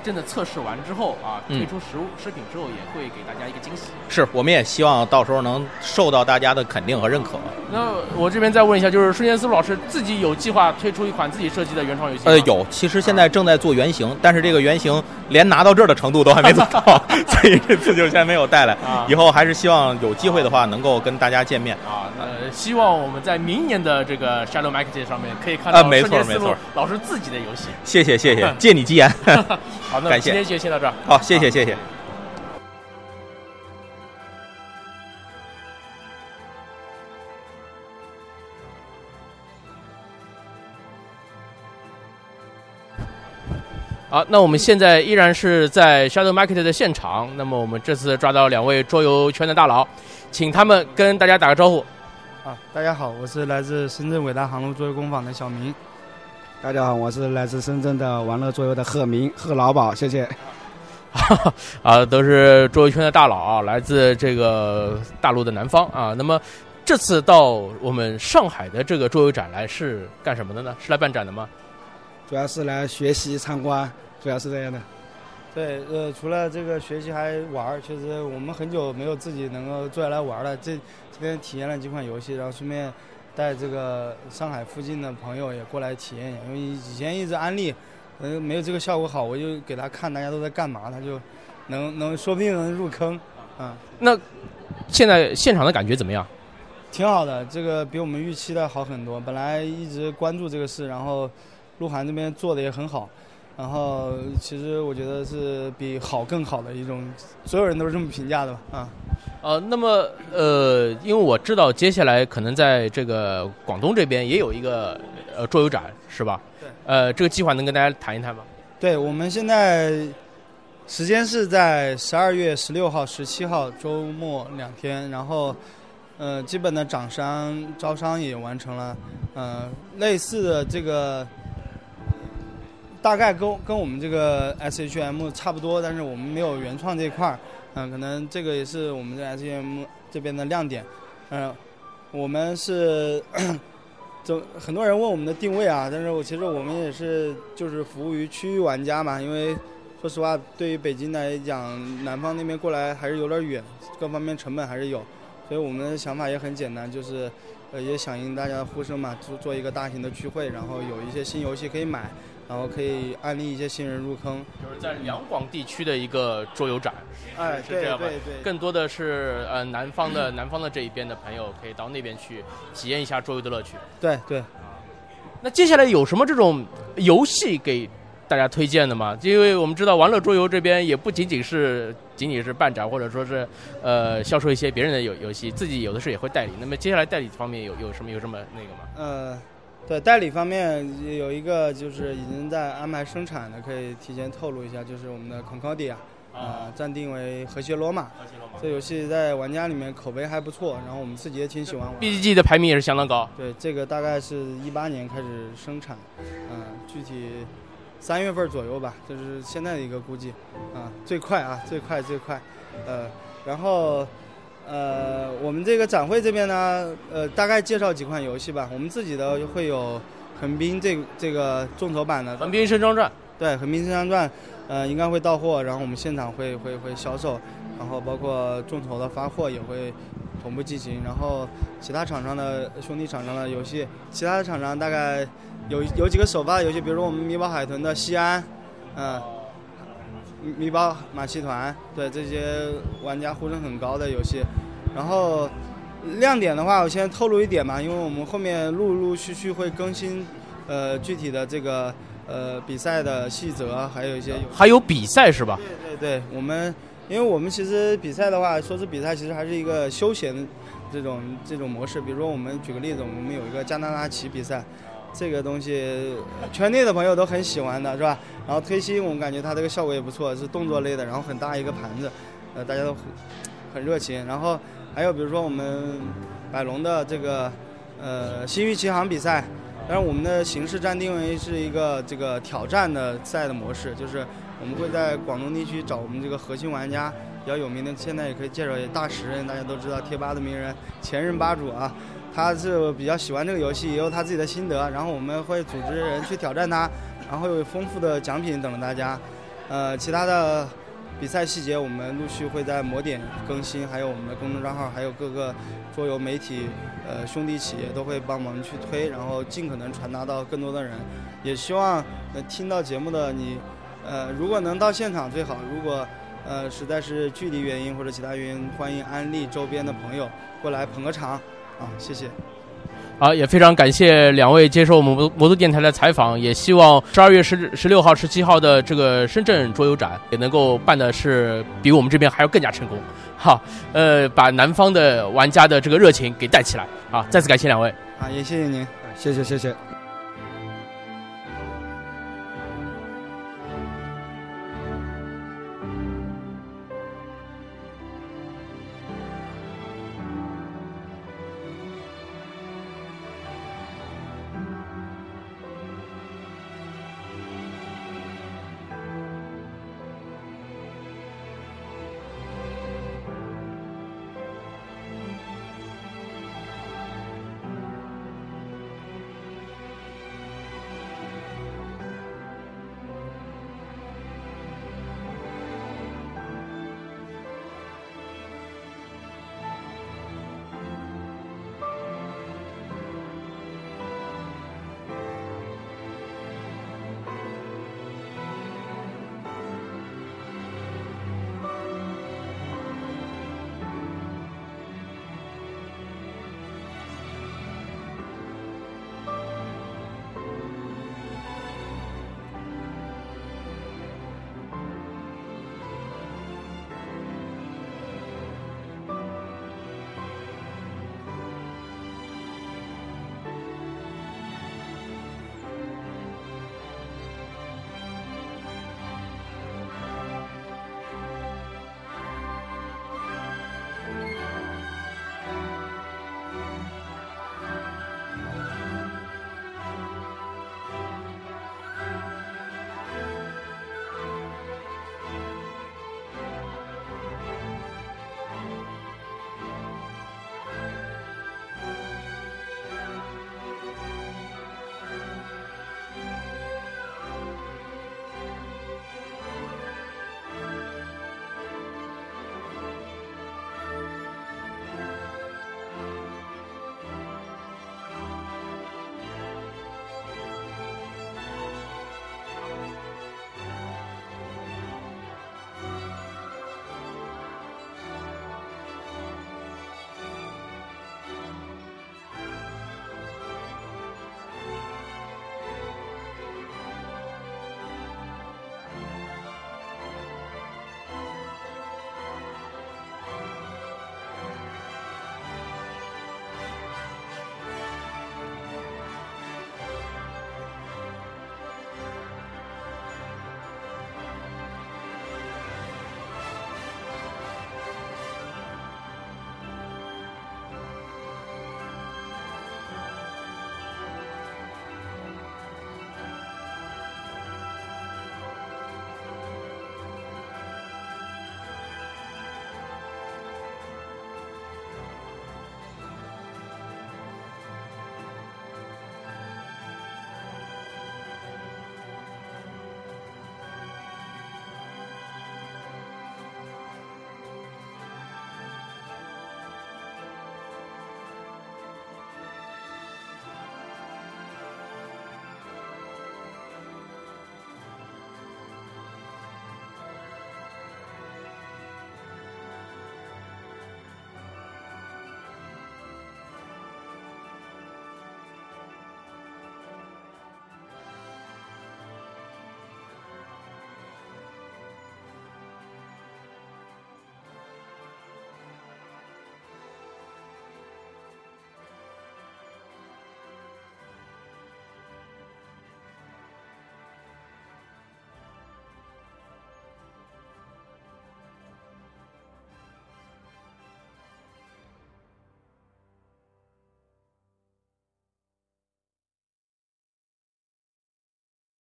[SPEAKER 1] 真的测试完之后啊，
[SPEAKER 21] 嗯
[SPEAKER 1] 推出实物食品之后，也会给大家一个惊喜。
[SPEAKER 21] 是，我们也希望到时候能受到大家的肯定和认可。
[SPEAKER 1] 那我这边再问一下，就是瞬间思路老师自己有计划推出一款自己设计的原创游戏吗？
[SPEAKER 21] 呃，有，其实现在正在做原型，但是这个原型连拿到这儿的程度都还没做到，所以这次就先没有带来。
[SPEAKER 1] 啊
[SPEAKER 21] 以后还是希望有机会的话，能够跟大家见面。
[SPEAKER 1] 啊，呃，希望我们在明年的这个 Shadow Market 上面可以看到
[SPEAKER 21] 啊没错
[SPEAKER 1] 瞬间思路
[SPEAKER 21] 没错
[SPEAKER 1] 老师自己的游戏。
[SPEAKER 21] 谢谢谢谢，借你吉言。
[SPEAKER 1] 好，那
[SPEAKER 21] 感谢
[SPEAKER 1] 今天就先到这儿。
[SPEAKER 21] 好，谢谢谢谢。
[SPEAKER 1] 好，那我们现在依然是在 Shadow Market 的现场。那么我们这次抓到两位桌游圈的大佬，请他们跟大家打个招呼。
[SPEAKER 22] 啊，大家好，我是来自深圳伟大航路桌游工坊的小明。
[SPEAKER 23] 大家好，我是来自深圳的玩乐桌游的贺明贺老宝，谢谢。
[SPEAKER 1] 啊，都是桌游圈的大佬啊，来自这个大陆的南方啊。那么这次到我们上海的这个桌游展来是干什么的呢？是来办展的吗？
[SPEAKER 9] 主要是来学习参观，主要是这样的。
[SPEAKER 24] 对，呃，除了这个学习还玩儿，确实我们很久没有自己能够坐下来玩了。这今天体验了几款游戏，然后顺便带这个上海附近的朋友也过来体验一下。因为以前一直安利，呃，没有这个效果好，我就给他看大家都在干嘛，他就能能说不定能入坑，啊。
[SPEAKER 1] 那现在现场的感觉怎么样？
[SPEAKER 24] 挺好的，这个比我们预期的好很多。本来一直关注这个事，然后鹿晗这边做的也很好。然后，其实我觉得是比好更好的一种，所有人都是这么评价的吧？啊，
[SPEAKER 1] 呃，那么呃，因为我知道接下来可能在这个广东这边也有一个呃桌游展，是吧？
[SPEAKER 24] 对。
[SPEAKER 1] 呃，这个计划能跟大家谈一谈吗？
[SPEAKER 24] 对，我们现在时间是在十二月十六号、十七号周末两天，然后呃，基本的厂商招商也完成了，呃，类似的这个。大概跟跟我们这个 SHM 差不多，但是我们没有原创这一块儿，嗯，可能这个也是我们在 SHM 这边的亮点，嗯，我们是，就很多人问我们的定位啊，但是我其实我们也是就是服务于区域玩家嘛，因为说实话，对于北京来讲，南方那边过来还是有点远，各方面成本还是有，所以我们的想法也很简单，就是呃也响应大家的呼声嘛，做做一个大型的聚会，然后有一些新游戏可以买。然后可以安利一些新人入坑，
[SPEAKER 1] 就是在两广地区的一个桌游展，
[SPEAKER 24] 哎，
[SPEAKER 1] 是这样吧？
[SPEAKER 24] 对对。
[SPEAKER 1] 更多的是呃南方的南方的这一边的朋友可以到那边去体验一下桌游的乐趣。
[SPEAKER 24] 对对。
[SPEAKER 1] 那接下来有什么这种游戏给大家推荐的吗？因为我们知道玩乐桌游这边也不仅仅是仅仅是办展，或者说是呃销售一些别人的游游戏，自己有的时候也会代理。那么接下来代理方面有有什么有什么那个吗？
[SPEAKER 24] 呃。对代理方面有一个就是已经在安排生产的，可以提前透露一下，就是我们的 Concordia，啊，暂定为和谐罗马。这游戏在玩家里面口碑还不错，然后我们自己也挺喜欢玩。
[SPEAKER 1] BGG 的排名也是相当高。
[SPEAKER 24] 对，这个大概是一八年开始生产，嗯，具体三月份左右吧，这是现在的一个估计，啊，最快啊，最快最快，呃，然后。呃，我们这个展会这边呢，呃，大概介绍几款游戏吧。我们自己的会有横滨这这个众筹版的《
[SPEAKER 1] 横滨升装传》，
[SPEAKER 24] 对，《横滨升装传》，呃，应该会到货，然后我们现场会会会销售，然后包括众筹的发货也会同步进行。然后其他厂商的兄弟厂商的游戏，其他的厂商大概有有几个首发的游戏，比如说我们米宝海豚的西安，嗯。米宝马戏团，对这些玩家呼声很高的游戏，然后亮点的话，我先透露一点嘛，因为我们后面陆陆续续会更新，呃，具体的这个呃比赛的细则，还有一些
[SPEAKER 1] 还有比赛是吧？
[SPEAKER 24] 对对对，我们因为我们其实比赛的话，说是比赛，其实还是一个休闲这种这种模式。比如说我们举个例子，我们有一个加拿大棋比赛。这个东西圈内的朋友都很喜欢的是吧？然后推新，我们感觉它这个效果也不错，是动作类的，然后很大一个盘子，呃，大家都很很热情。然后还有比如说我们百龙的这个呃新域奇航比赛，但是我们的形式暂定为是一个这个挑战的赛的模式，就是我们会在广东地区找我们这个核心玩家比较有名的，现在也可以介绍一下大使人，大家都知道贴吧的名人前任吧主啊。他是比较喜欢这个游戏，也有他自己的心得。然后我们会组织人去挑战他，然后有丰富的奖品等着大家。呃，其他的比赛细节我们陆续会在魔点更新，还有我们的公众账号，还有各个桌游媒体、呃兄弟企业都会帮忙去推，然后尽可能传达到更多的人。也希望能听到节目的你，呃，如果能到现场最好。如果呃实在是距离原因或者其他原因，欢迎安利周边的朋友过来捧个场。啊，谢谢。
[SPEAKER 1] 好，也非常感谢两位接受我们魔都电台的采访，也希望十二月十十六号、十七号的这个深圳桌游展也能够办的是比我们这边还要更加成功。好，呃，把南方的玩家的这个热情给带起来。啊，再次感谢两位。
[SPEAKER 24] 啊，也谢谢您，
[SPEAKER 9] 谢谢谢谢。